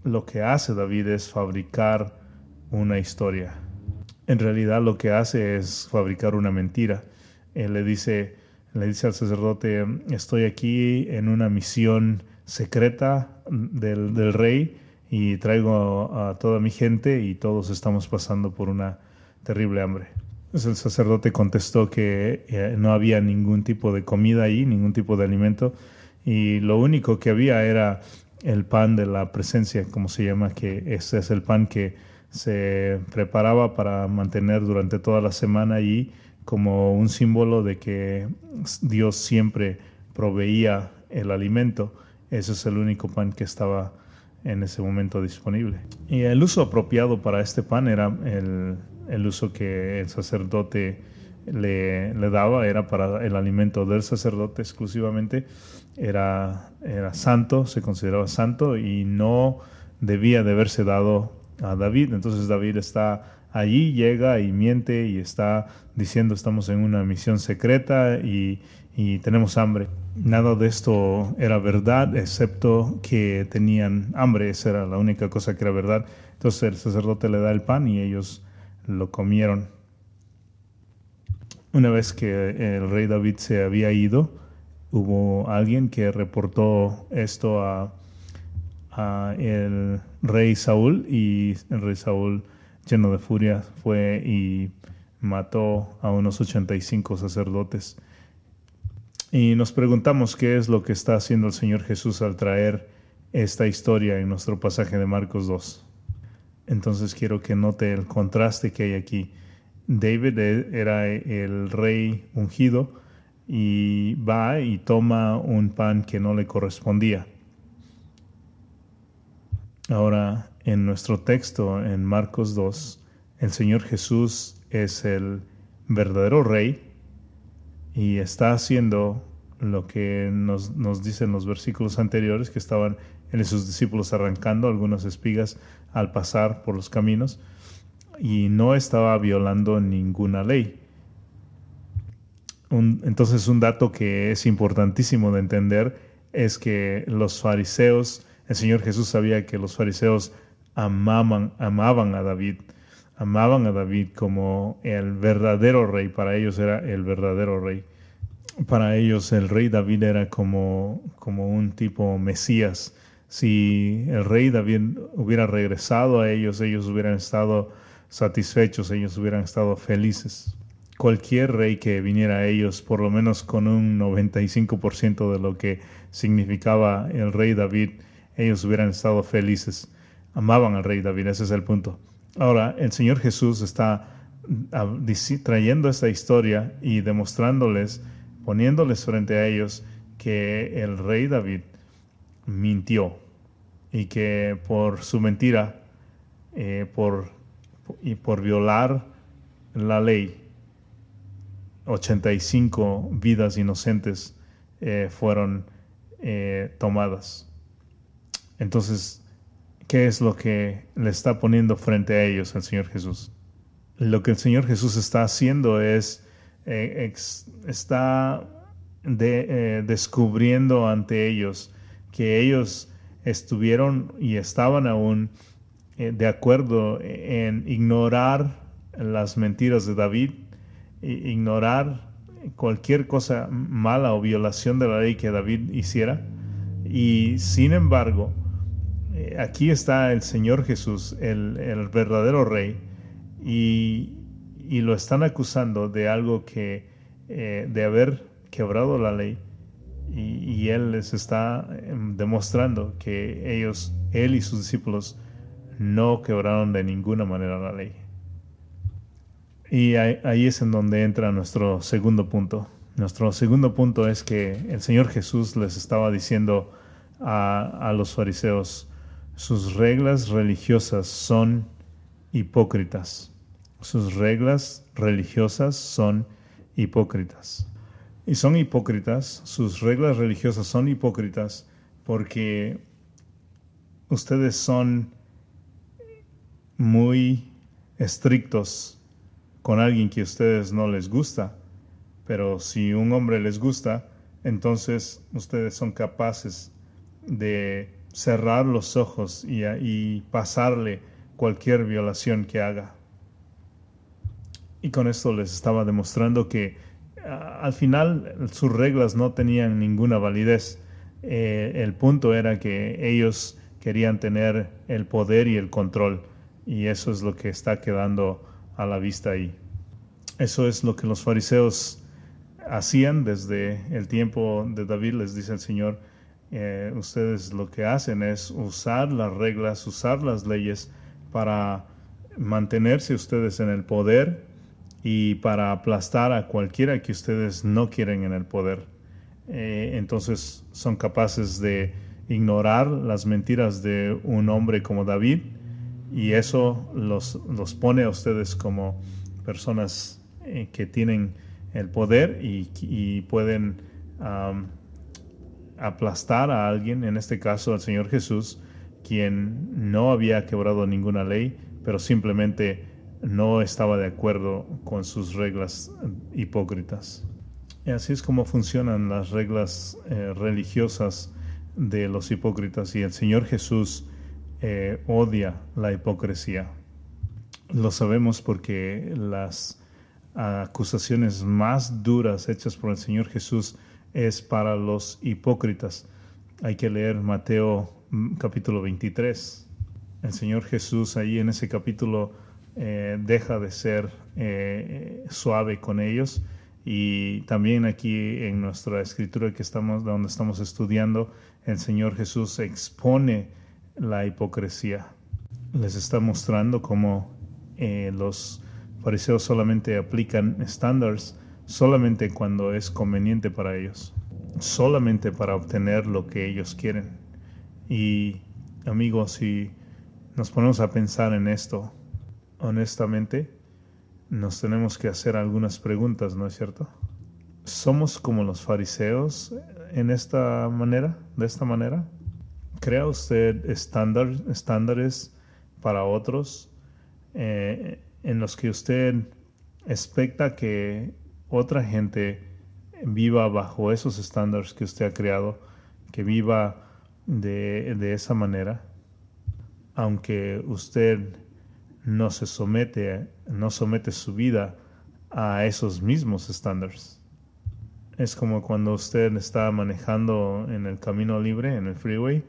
lo que hace David es fabricar una historia. En realidad lo que hace es fabricar una mentira. Él le dice, le dice al sacerdote, estoy aquí en una misión secreta del, del rey y traigo a toda mi gente y todos estamos pasando por una terrible hambre. El sacerdote contestó que eh, no había ningún tipo de comida ahí, ningún tipo de alimento, y lo único que había era el pan de la presencia, como se llama, que ese es el pan que se preparaba para mantener durante toda la semana allí como un símbolo de que Dios siempre proveía el alimento. Ese es el único pan que estaba en ese momento disponible. Y el uso apropiado para este pan era el, el uso que el sacerdote le, le, daba era para el alimento del sacerdote exclusivamente, era, era santo, se consideraba santo y no debía de haberse dado a David. Entonces David está allí, llega y miente y está diciendo estamos en una misión secreta y, y tenemos hambre. Nada de esto era verdad, excepto que tenían hambre, esa era la única cosa que era verdad. Entonces el sacerdote le da el pan y ellos lo comieron. Una vez que el rey David se había ido, hubo alguien que reportó esto a, a el rey Saúl y el rey Saúl lleno de furia fue y mató a unos 85 sacerdotes. Y nos preguntamos qué es lo que está haciendo el Señor Jesús al traer esta historia en nuestro pasaje de Marcos 2. Entonces quiero que note el contraste que hay aquí. David e, era el rey ungido y va y toma un pan que no le correspondía. Ahora, en nuestro texto, en Marcos 2, el Señor Jesús es el verdadero rey y está haciendo lo que nos, nos dicen los versículos anteriores, que estaban él y sus discípulos arrancando algunas espigas al pasar por los caminos y no estaba violando ninguna ley. entonces un dato que es importantísimo de entender es que los fariseos, el Señor Jesús sabía que los fariseos amaban, amaban a David, amaban a David como el verdadero rey, para ellos era el verdadero rey. Para ellos el rey David era como, como un tipo Mesías, si el rey David hubiera regresado a ellos, ellos hubieran estado satisfechos, ellos hubieran estado felices. Cualquier rey que viniera a ellos, por lo menos con un 95% de lo que significaba el rey David, ellos hubieran estado felices. Amaban al rey David, ese es el punto. Ahora, el Señor Jesús está ah, trayendo esta historia y demostrándoles, poniéndoles frente a ellos, que el rey David mintió y que por su mentira eh, por, y por violar la ley, 85 vidas inocentes eh, fueron eh, tomadas. Entonces, ¿qué es lo que le está poniendo frente a ellos el Señor Jesús? Lo que el Señor Jesús está haciendo es, está descubriendo ante ellos que ellos estuvieron y estaban aún eh, de acuerdo en ignorar las mentiras de David, ignorar cualquier cosa mala o violación de la ley que David hiciera. Y sin embargo, eh, aquí está el Señor Jesús, el, verdadero rey, y, lo están acusando de algo que, eh, de haber quebrado la ley y, Él les está em, demostrando que ellos, Él y sus discípulos, no quebraron de ninguna manera la ley. Y ahí, es en donde entra nuestro segundo punto. Nuestro segundo punto es que el Señor Jesús les estaba diciendo a los fariseos, sus reglas religiosas son hipócritas. Sus reglas religiosas son hipócritas. Y son hipócritas, sus reglas religiosas son hipócritas porque ustedes son muy estrictos con alguien que a ustedes no les gusta. Pero si un hombre les gusta, entonces ustedes son capaces de cerrar los ojos y, y pasarle cualquier violación que haga. Y con esto les estaba demostrando que al final sus reglas no tenían ninguna validez. Eh, el punto era que ellos querían tener el poder y el control y eso es lo que está quedando a la vista ahí. Eso es lo que los fariseos hacían desde el tiempo de David, les dice el Señor, eh, ustedes lo que hacen es usar las reglas, usar las leyes para mantenerse ustedes en el poder y para aplastar a cualquiera que ustedes no quieren en el poder. Eh, entonces son capaces de ignorar las mentiras de un hombre como David y eso los, los pone a ustedes como personas eh, que tienen el poder y, pueden aplastar a alguien, en este caso al Señor Jesús, quien no había quebrado ninguna ley, pero simplemente no estaba de acuerdo con sus reglas hipócritas. Y así es como funcionan las reglas eh, religiosas de los hipócritas y el Señor Jesús eh, odia la hipocresía. Lo sabemos porque las acusaciones más duras hechas por el Señor Jesús es para los hipócritas. Hay que leer Mateo mm, capítulo 23. El Señor Jesús ahí en ese capítulo eh, deja de ser eh, suave con ellos y también aquí en nuestra escritura que estamos donde estamos estudiando el Señor Jesús expone la hipocresía les está mostrando cómo eh, los fariseos solamente aplican estándares solamente cuando es conveniente para ellos, solamente para obtener lo que ellos quieren. Y amigos, si nos ponemos a pensar en esto, honestamente, nos tenemos que hacer algunas preguntas, ¿no es cierto? ¿Somos como los fariseos en esta manera, de esta manera? ¿Crea usted estándares para otros eh, en los que usted expecta que otra gente viva bajo esos estándares que usted ha creado, que viva de, de esa manera, aunque usted no se somete, no somete su vida a esos mismos estándares. Es como cuando usted está manejando en el camino libre, en el freeway,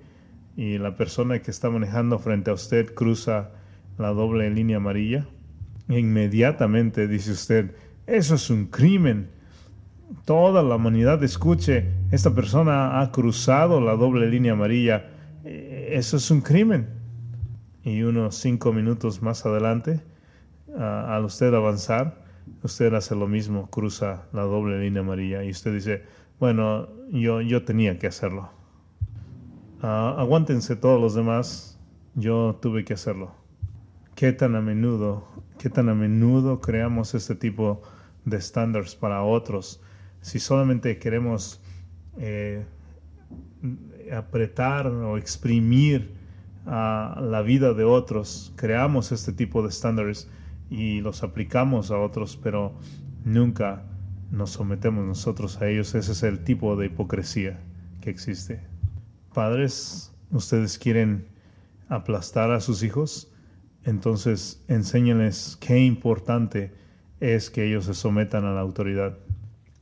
y la persona que está manejando frente a usted cruza la doble línea amarilla, inmediatamente dice usted, eso es un crimen. Toda la humanidad escuche, esta persona ha cruzado la doble línea amarilla, eh, eso es un crimen. Y unos cinco minutos más adelante, al usted avanzar, usted hace lo mismo, cruza la doble línea amarilla y usted dice, bueno, yo, yo tenía que hacerlo. Ah, aguántense todos los demás, yo tuve que hacerlo. ¿Qué tan a menudo, qué tan a menudo creamos este tipo de estándares para otros? Si solamente queremos eh, apretar o exprimir a la vida de otros, creamos este tipo de estándares y los aplicamos a otros, pero nunca nos sometemos nosotros a ellos. Ese es el tipo de hipocresía que existe. Padres, ustedes quieren aplastar a sus hijos, entonces enséñenles qué importante es que ellos se sometan a la autoridad,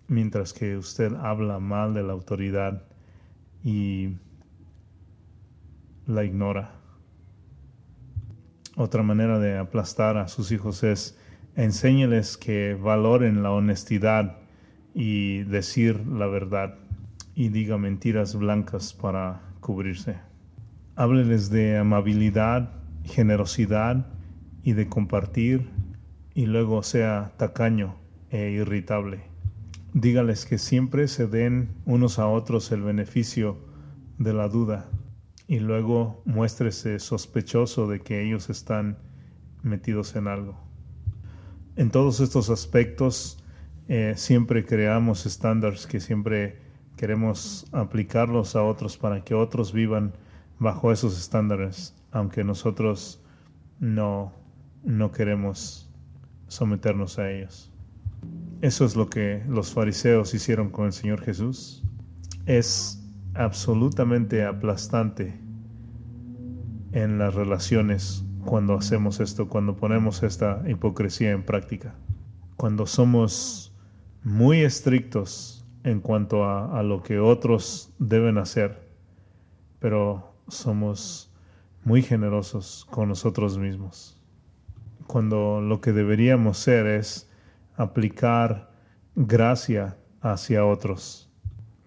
mientras que usted habla mal de la autoridad y la ignora. Otra manera de aplastar a sus hijos es enséñeles que valoren la honestidad y decir la verdad y diga mentiras blancas para cubrirse. Hábleles de amabilidad, generosidad y de compartir y luego sea tacaño e irritable. Dígales que siempre se den unos a otros el beneficio de la duda y luego muéstrese sospechoso de que ellos están metidos en algo. En todos estos aspectos eh, siempre creamos estándares que siempre queremos aplicarlos a otros para que otros vivan bajo esos estándares, aunque nosotros no, no queremos someternos a ellos. Eso es lo que los fariseos hicieron con el Señor Jesús. Es absolutamente aplastante en las relaciones cuando hacemos esto, cuando ponemos esta hipocresía en práctica. Cuando somos muy estrictos en cuanto a, lo que otros deben hacer, pero somos muy generosos con nosotros mismos. Cuando lo que deberíamos ser es aplicar gracia hacia otros.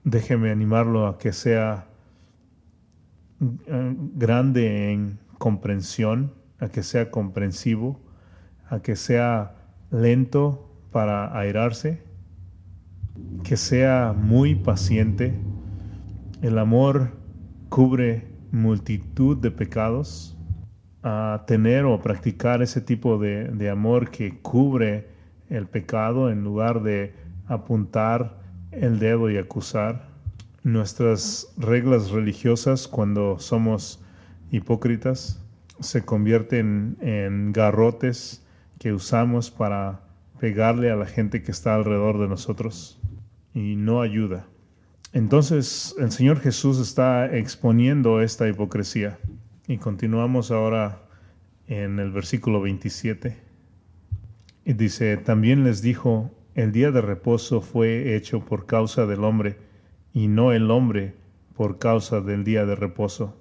Déjeme animarlo a que sea eh, grande en comprensión, a que sea comprensivo, a que sea lento para airarse que sea muy paciente. El amor cubre multitud de pecados. A tener o practicar ese tipo de, de amor que cubre el pecado en lugar de apuntar el dedo y acusar. Nuestras reglas religiosas cuando somos hipócritas se convierten en garrotes que usamos para pegarle a la gente que está alrededor de nosotros y no ayuda. Entonces el Señor Jesús está exponiendo esta hipocresía. Y continuamos ahora en el versículo 27. Y dice, también les dijo, el día de reposo fue hecho por causa del hombre y no el hombre por causa del día de reposo.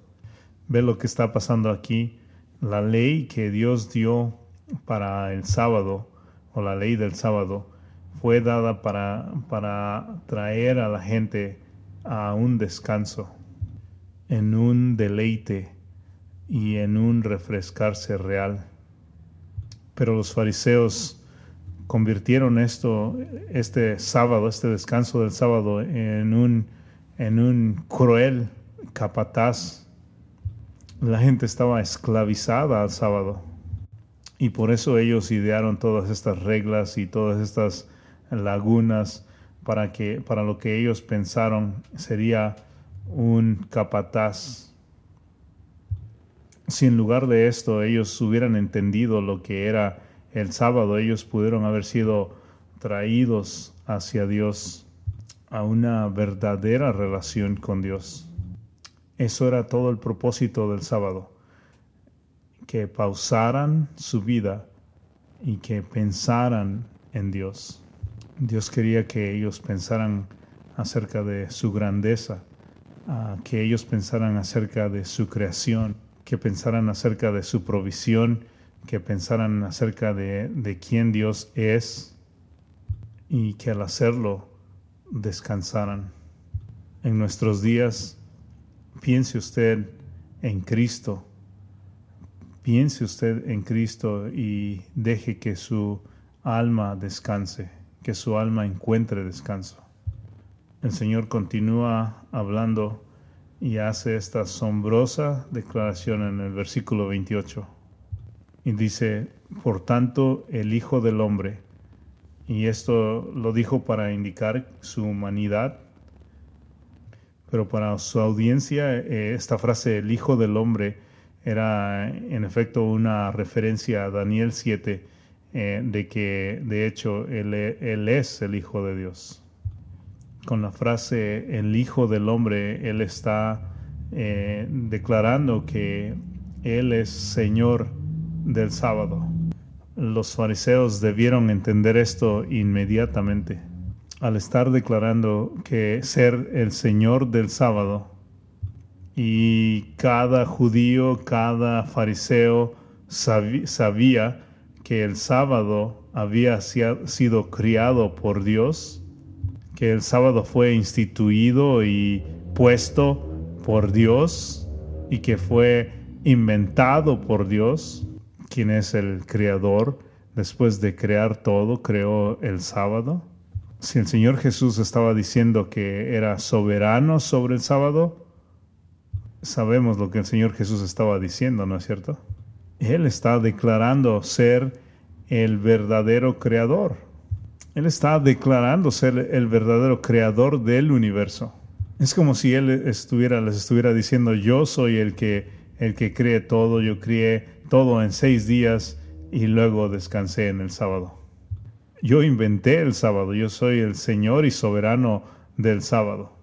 Ve lo que está pasando aquí. La ley que Dios dio para el sábado, o la ley del sábado, fue dada para, para traer a la gente a un descanso, en un deleite y en un refrescarse real. Pero los fariseos convirtieron esto, este sábado, este descanso del sábado, en un, en un cruel capataz. La gente estaba esclavizada al sábado. Y por eso ellos idearon todas estas reglas y todas estas lagunas para que para lo que ellos pensaron sería un capataz. Si en lugar de esto ellos hubieran entendido lo que era el sábado, ellos pudieron haber sido traídos hacia Dios a una verdadera relación con Dios. Eso era todo el propósito del sábado, que pausaran su vida y que pensaran en Dios. Dios quería que ellos pensaran acerca de su grandeza, que ellos pensaran acerca de su creación, que pensaran acerca de su provisión, que pensaran acerca de, de quién Dios es y que al hacerlo descansaran. En nuestros días, piense usted en Cristo, piense usted en Cristo y deje que su alma descanse que su alma encuentre descanso. El Señor continúa hablando y hace esta asombrosa declaración en el versículo 28. Y dice, por tanto, el Hijo del Hombre, y esto lo dijo para indicar su humanidad, pero para su audiencia eh, esta frase, el Hijo del Hombre, era en efecto una referencia a Daniel 7, eh, de que de hecho él, él, es el Hijo de Dios. Con la frase el Hijo del Hombre, Él está eh, declarando que Él es Señor del sábado. Los fariseos debieron entender esto inmediatamente. Al estar declarando que ser el Señor del sábado, y cada judío, cada fariseo sabía que el sábado había sido criado por Dios, que el sábado fue instituido y puesto por Dios y que fue inventado por Dios, quien es el creador, después de crear todo, creó el sábado. Si el Señor Jesús estaba diciendo que era soberano sobre el sábado, sabemos lo que el Señor Jesús estaba diciendo, ¿no es cierto? Él está declarando ser el verdadero creador. Él está declarando ser el verdadero creador del universo. Es como si él estuviera, les estuviera diciendo, yo soy el que, el que cree todo, yo crié todo en seis días y luego descansé en el sábado. Yo inventé el sábado, yo soy el Señor y soberano del sábado.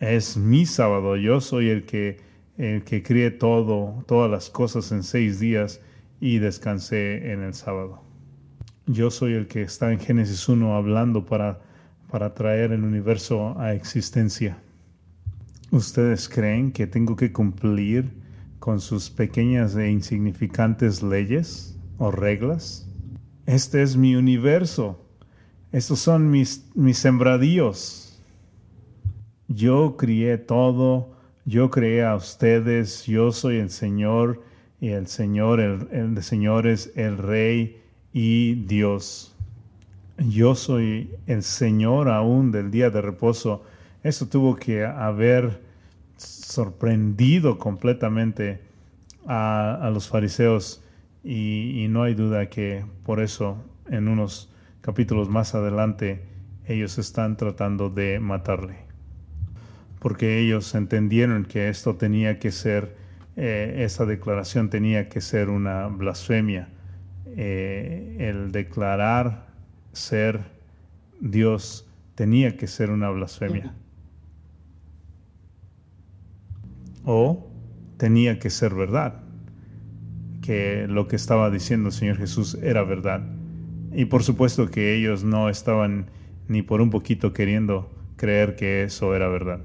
Es mi sábado, yo soy el que el que crié todo, todas las cosas en seis días y descansé en el sábado. Yo soy el que está en Génesis 1 hablando para, para traer el universo a existencia. ¿Ustedes creen que tengo que cumplir con sus pequeñas e insignificantes leyes o reglas? Este es mi universo. Estos son mis, mis sembradíos. Yo crié todo yo creé a ustedes, yo soy el Señor y el Señor, el, el Señor es el Rey y Dios. Yo soy el Señor aún del día de reposo. Eso tuvo que haber sorprendido completamente a, los fariseos y, no hay duda que por eso en unos capítulos más adelante ellos están tratando de matarle porque ellos entendieron que esto tenía que ser, eh, esa declaración tenía que ser una blasfemia. Eh, el declarar ser Dios tenía que ser una blasfemia. O tenía que ser verdad, que lo que estaba diciendo el Señor Jesús era verdad. Y por supuesto que ellos no estaban ni por un poquito queriendo creer que eso era verdad.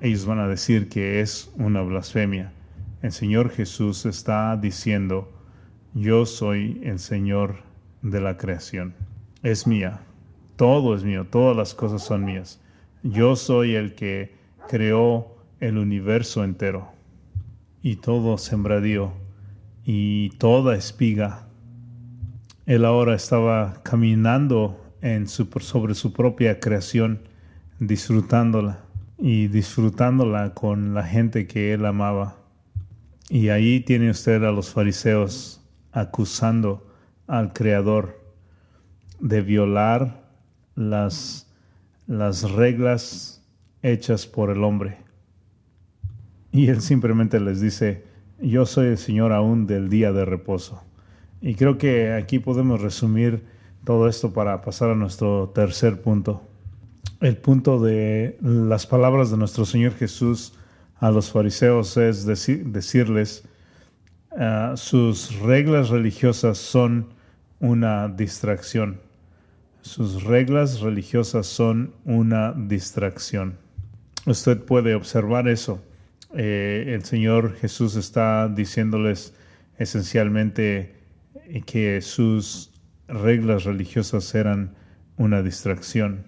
ellos van a decir que es una blasfemia. El Señor Jesús está diciendo, yo soy el Señor de la creación. Es mía. Todo es mío. Todas las cosas son mías. Yo soy el que creó el universo entero. Y todo sembradío y toda espiga. Él ahora estaba caminando en sobre su propia creación, disfrutándola y disfrutándola con la gente que él amaba. Y ahí tiene usted a los fariseos acusando al Creador de violar las, las reglas hechas por el hombre. Y él simplemente les dice, yo soy el Señor aún del día de reposo. Y creo que aquí podemos resumir todo esto para pasar a nuestro tercer punto. El punto de las palabras de nuestro Señor Jesús a los fariseos es decirles, uh, sus reglas religiosas son una distracción. Sus reglas religiosas son una distracción. Usted puede observar eso. Eh, el Señor Jesús está diciéndoles esencialmente que sus reglas religiosas eran una distracción.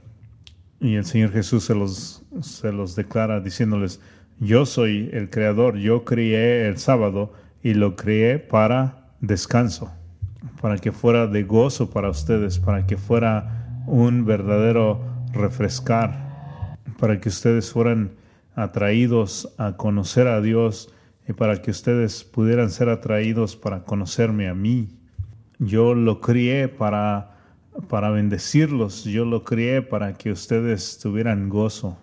Y el Señor Jesús se los, se los declara diciéndoles, yo soy el creador, yo creé el sábado y lo creé para descanso, para que fuera de gozo para ustedes, para que fuera un verdadero refrescar, para que ustedes fueran atraídos a conocer a Dios y para que ustedes pudieran ser atraídos para conocerme a mí. Yo lo crié para, para bendecirlos, yo lo crié para que ustedes tuvieran gozo.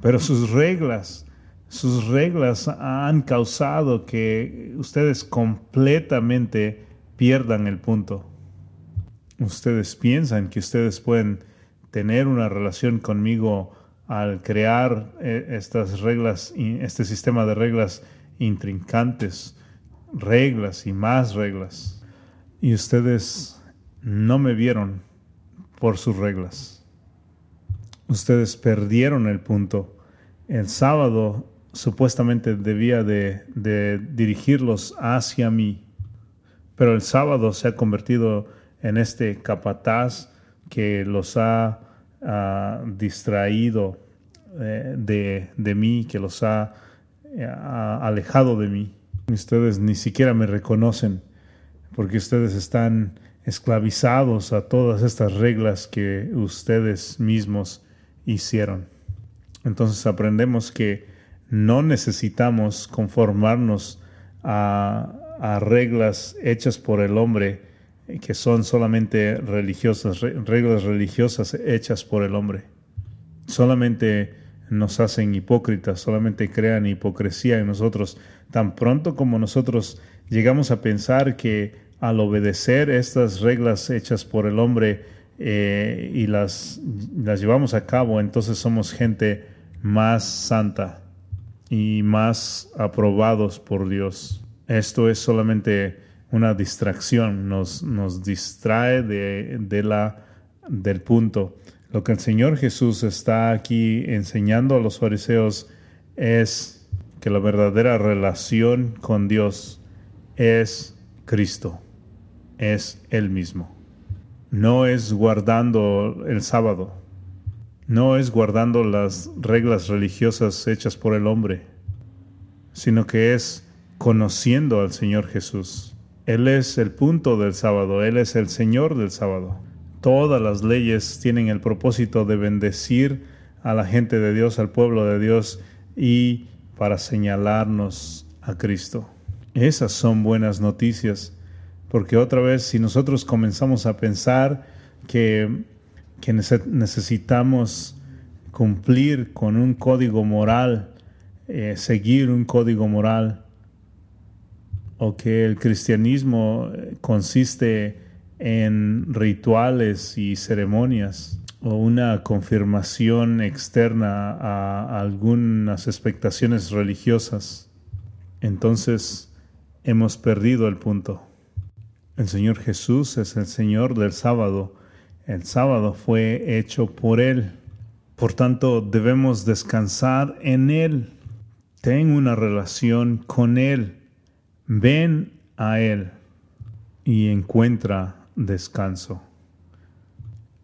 Pero sus reglas, sus reglas han causado que ustedes completamente pierdan el punto. Ustedes piensan que ustedes pueden tener una relación conmigo al crear eh, estas reglas, este sistema de reglas intrincantes, reglas y más reglas y ustedes no me vieron por sus reglas. Ustedes perdieron el punto. El sábado supuestamente debía de, dirigirlos hacia mí, pero el sábado se ha convertido en este capataz que los ha distraído eh, de, de, mí, que los ha alejado de mí. Ustedes ni siquiera me reconocen porque ustedes están esclavizados a todas estas reglas que ustedes mismos hicieron. Entonces aprendemos que no necesitamos conformarnos a, reglas hechas por el hombre que son solamente religiosas, reglas religiosas hechas por el hombre. Solamente nos hacen hipócritas, solamente crean hipocresía en nosotros. Tan pronto como nosotros llegamos a pensar que al obedecer estas reglas hechas por el hombre eh, y las, las llevamos a cabo, entonces somos gente más santa y más aprobados por Dios. Esto es solamente una distracción, nos, nos distrae de, de la, del punto. Lo que el Señor Jesús está aquí enseñando a los fariseos es que la verdadera relación con Dios es Cristo es Él mismo. No es guardando el sábado, no es guardando las reglas religiosas hechas por el hombre, sino que es conociendo al Señor Jesús. Él es el punto del sábado, Él es el Señor del sábado. Todas las leyes tienen el propósito de bendecir a la gente de Dios, al pueblo de Dios y para señalarnos a Cristo. Esas son buenas noticias porque otra vez, si nosotros comenzamos a pensar que, necesitamos cumplir con un código moral, eh, seguir un código moral, o que el cristianismo eh, consiste en rituales y ceremonias, o una confirmación externa a algunas expectaciones religiosas, entonces hemos perdido el punto. El Señor Jesús es el Señor del sábado. El sábado fue hecho por Él. Por tanto, debemos descansar en Él. Ten una relación con Él. Ven a Él y encuentra descanso.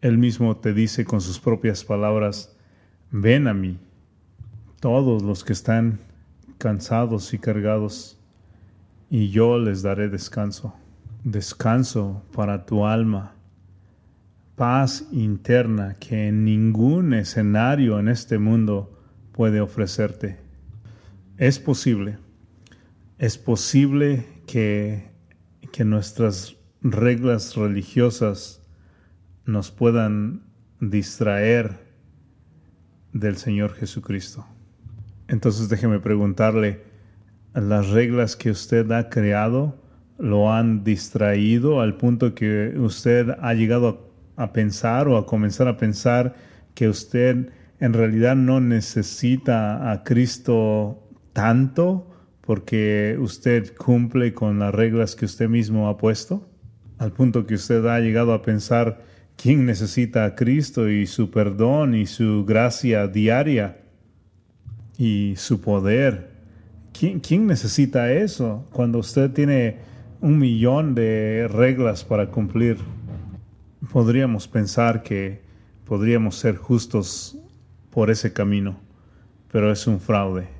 Él mismo te dice con sus propias palabras, ven a mí, todos los que están cansados y cargados, y yo les daré descanso, descanso para tu alma, paz interna que en ningún escenario en este mundo puede ofrecerte. Es posible, es posible que, que nuestras reglas religiosas nos puedan distraer del Señor Jesucristo. Entonces déjeme preguntarle, ¿las reglas que usted ha creado lo han distraído al punto que usted ha llegado a, pensar o a comenzar a pensar que usted en realidad no necesita a Cristo tanto porque usted cumple con las reglas que usted mismo ha puesto? Al punto que usted ha llegado a pensar quién necesita a Cristo y su perdón y su gracia diaria y su poder. ¿Quién, ¿Quién, necesita eso cuando usted tiene un millón de reglas para cumplir? Podríamos pensar que podríamos ser justos por ese camino, pero es un fraude.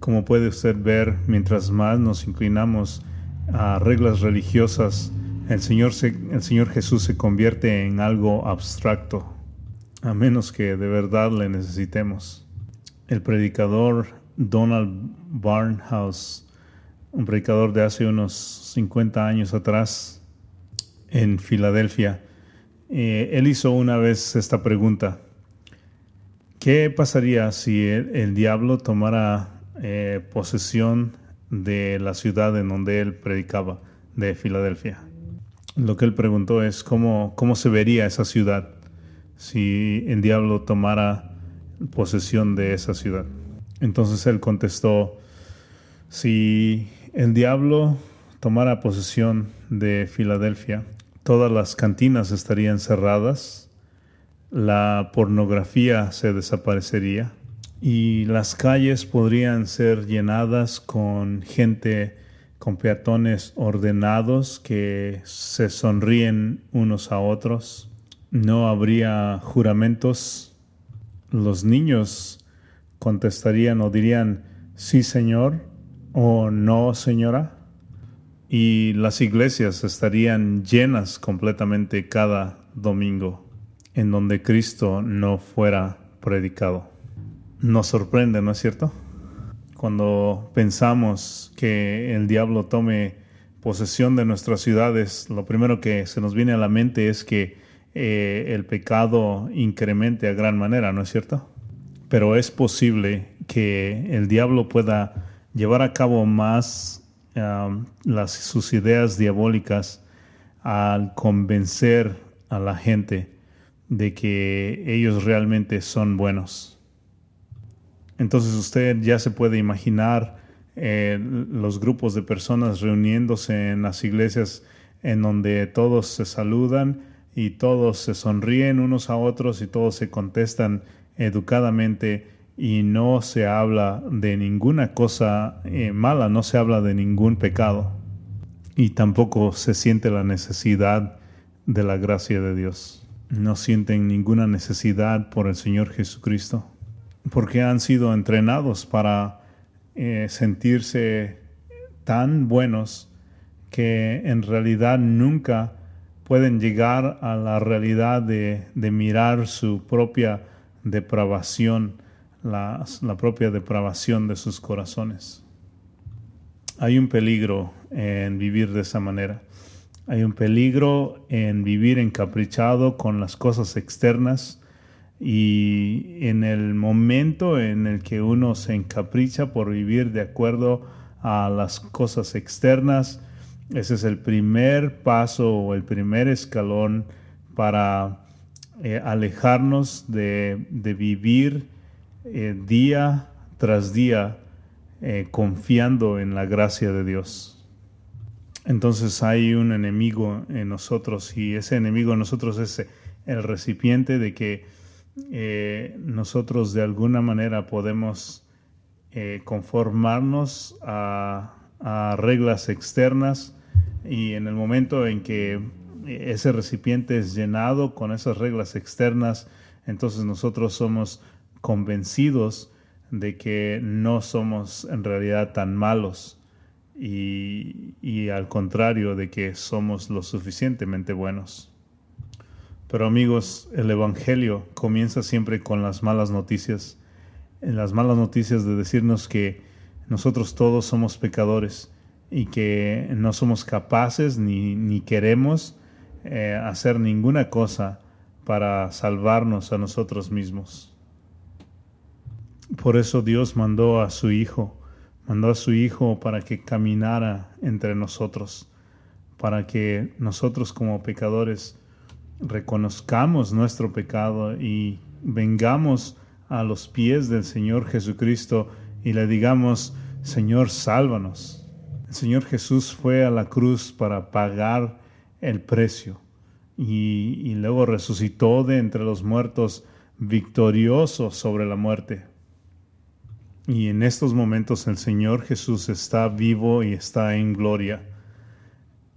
Como puede usted ver, mientras más nos inclinamos a reglas religiosas, el Señor, el Señor Jesús se convierte en algo abstracto, a menos que de verdad le necesitemos. El predicador Donald Barnhouse, un predicador de hace unos 50 años atrás en Filadelfia, eh, él hizo una vez esta pregunta. ¿Qué pasaría si el, diablo tomara eh, posesión de la ciudad en donde él predicaba, de Filadelfia? Lo que él preguntó es cómo, cómo se vería esa ciudad si el diablo tomara posesión de esa ciudad. Entonces él contestó, si el diablo tomara posesión de Filadelfia, todas las cantinas estarían cerradas, la pornografía se desaparecería y las calles podrían ser llenadas con gente con peatones ordenados que se sonríen unos a otros. No habría juramentos. Los niños contestarían o dirían sí señor o no señora. Y las iglesias estarían llenas completamente cada domingo en donde Cristo no fuera predicado. Nos sorprende, ¿no es cierto? Cuando pensamos que el diablo tome posesión de nuestras ciudades, lo primero que se nos viene a la mente es que eh, el pecado incremente a gran manera, ¿no es cierto? Pero es posible que el diablo pueda llevar a cabo más sus ideas diabólicas al convencer a la gente de que ellos realmente son buenos entonces usted ya se puede imaginar eh, los grupos de personas reuniéndose en las iglesias en donde todos se saludan y todos se sonríen unos a otros y todos se contestan educadamente y no se habla de ninguna cosa eh, mala, no se habla de ningún pecado y tampoco se siente la necesidad de la gracia de Dios. No sienten ninguna necesidad por el Señor Jesucristo porque han sido entrenados para eh, sentirse tan buenos que en realidad nunca pueden llegar a la realidad de, mirar su propia depravación, la, la, propia depravación de sus corazones. Hay un peligro en vivir de esa manera. Hay un peligro en vivir encaprichado con las cosas externas y en el momento en el que uno se encapricha por vivir de acuerdo a las cosas externas, ese es el primer paso o el primer escalón para eh, alejarnos de, vivir eh, día tras día eh, confiando en la gracia de Dios. Entonces hay un enemigo en nosotros y ese enemigo en nosotros es el recipiente de que eh, nosotros de alguna manera podemos eh, conformarnos a, reglas externas y en el momento en que ese recipiente es llenado con esas reglas externas, entonces nosotros somos convencidos de que no somos en realidad tan malos y, y al contrario de que somos lo suficientemente buenos. Pero amigos, el Evangelio comienza siempre con las malas noticias. En las malas noticias de decirnos que nosotros todos somos pecadores y que no somos capaces ni, ni queremos eh, hacer ninguna cosa para salvarnos a nosotros mismos. Por eso Dios mandó a su Hijo, mandó a su Hijo para que caminara entre nosotros, para que nosotros como pecadores reconozcamos nuestro pecado y vengamos a los pies del Señor Jesucristo y le digamos, Señor, sálvanos. El Señor Jesús fue a la cruz para pagar el precio y, luego resucitó de entre los muertos victorioso sobre la muerte. Y en estos momentos el Señor Jesús está vivo y está en gloria.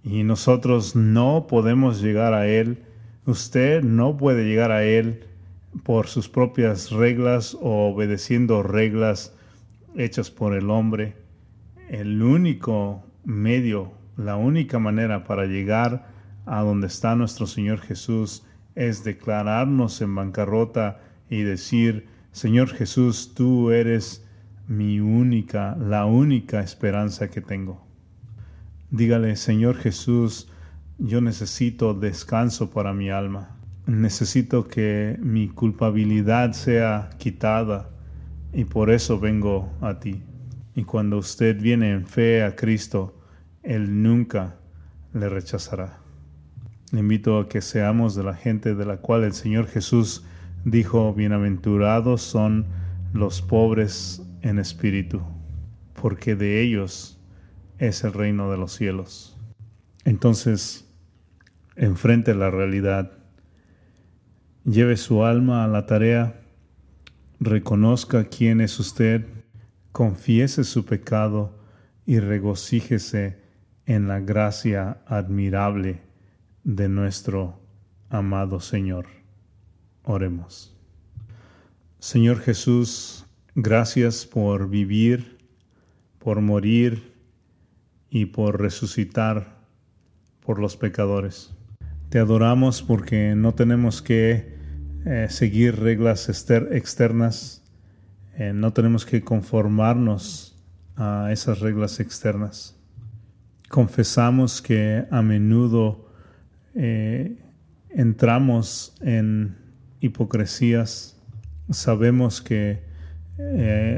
Y nosotros no podemos llegar a Él Usted no puede llegar a Él por sus propias reglas o obedeciendo reglas hechas por el hombre. El único medio, la única manera para llegar a donde está nuestro Señor Jesús es declararnos en bancarrota y decir, Señor Jesús, tú eres mi única, la única esperanza que tengo. Dígale, Señor Jesús, yo necesito descanso para mi alma. Necesito que mi culpabilidad sea quitada y por eso vengo a ti. Y cuando usted viene en fe a Cristo, Él nunca le rechazará. Invito a que seamos de la gente de la cual el Señor Jesús dijo, bienaventurados son los pobres en espíritu, porque de ellos es el reino de los cielos. Entonces, enfrente la realidad, lleve su alma a la tarea, reconozca quién es usted, confiese su pecado y regocíjese en la gracia admirable de nuestro amado Señor. Oremos. Señor Jesús, gracias por vivir, por morir y por resucitar por los pecadores. Te adoramos porque no tenemos que eh, seguir reglas externas, eh, no tenemos que conformarnos a esas reglas externas. Confesamos que a menudo eh, entramos en hipocresías, sabemos que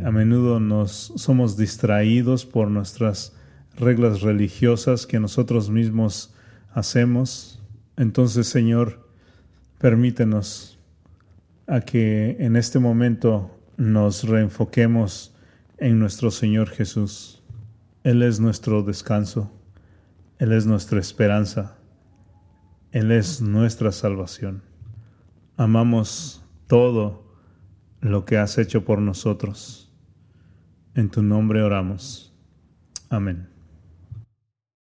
a menudo nos somos distraídos por nuestras reglas religiosas que nosotros mismos hacemos entonces, Señor, permítenos a que en este momento nos reenfoquemos en nuestro Señor Jesús. Él es nuestro descanso, Él es nuestra esperanza, Él es nuestra salvación. Amamos todo lo que has hecho por nosotros. En tu nombre oramos. Amén.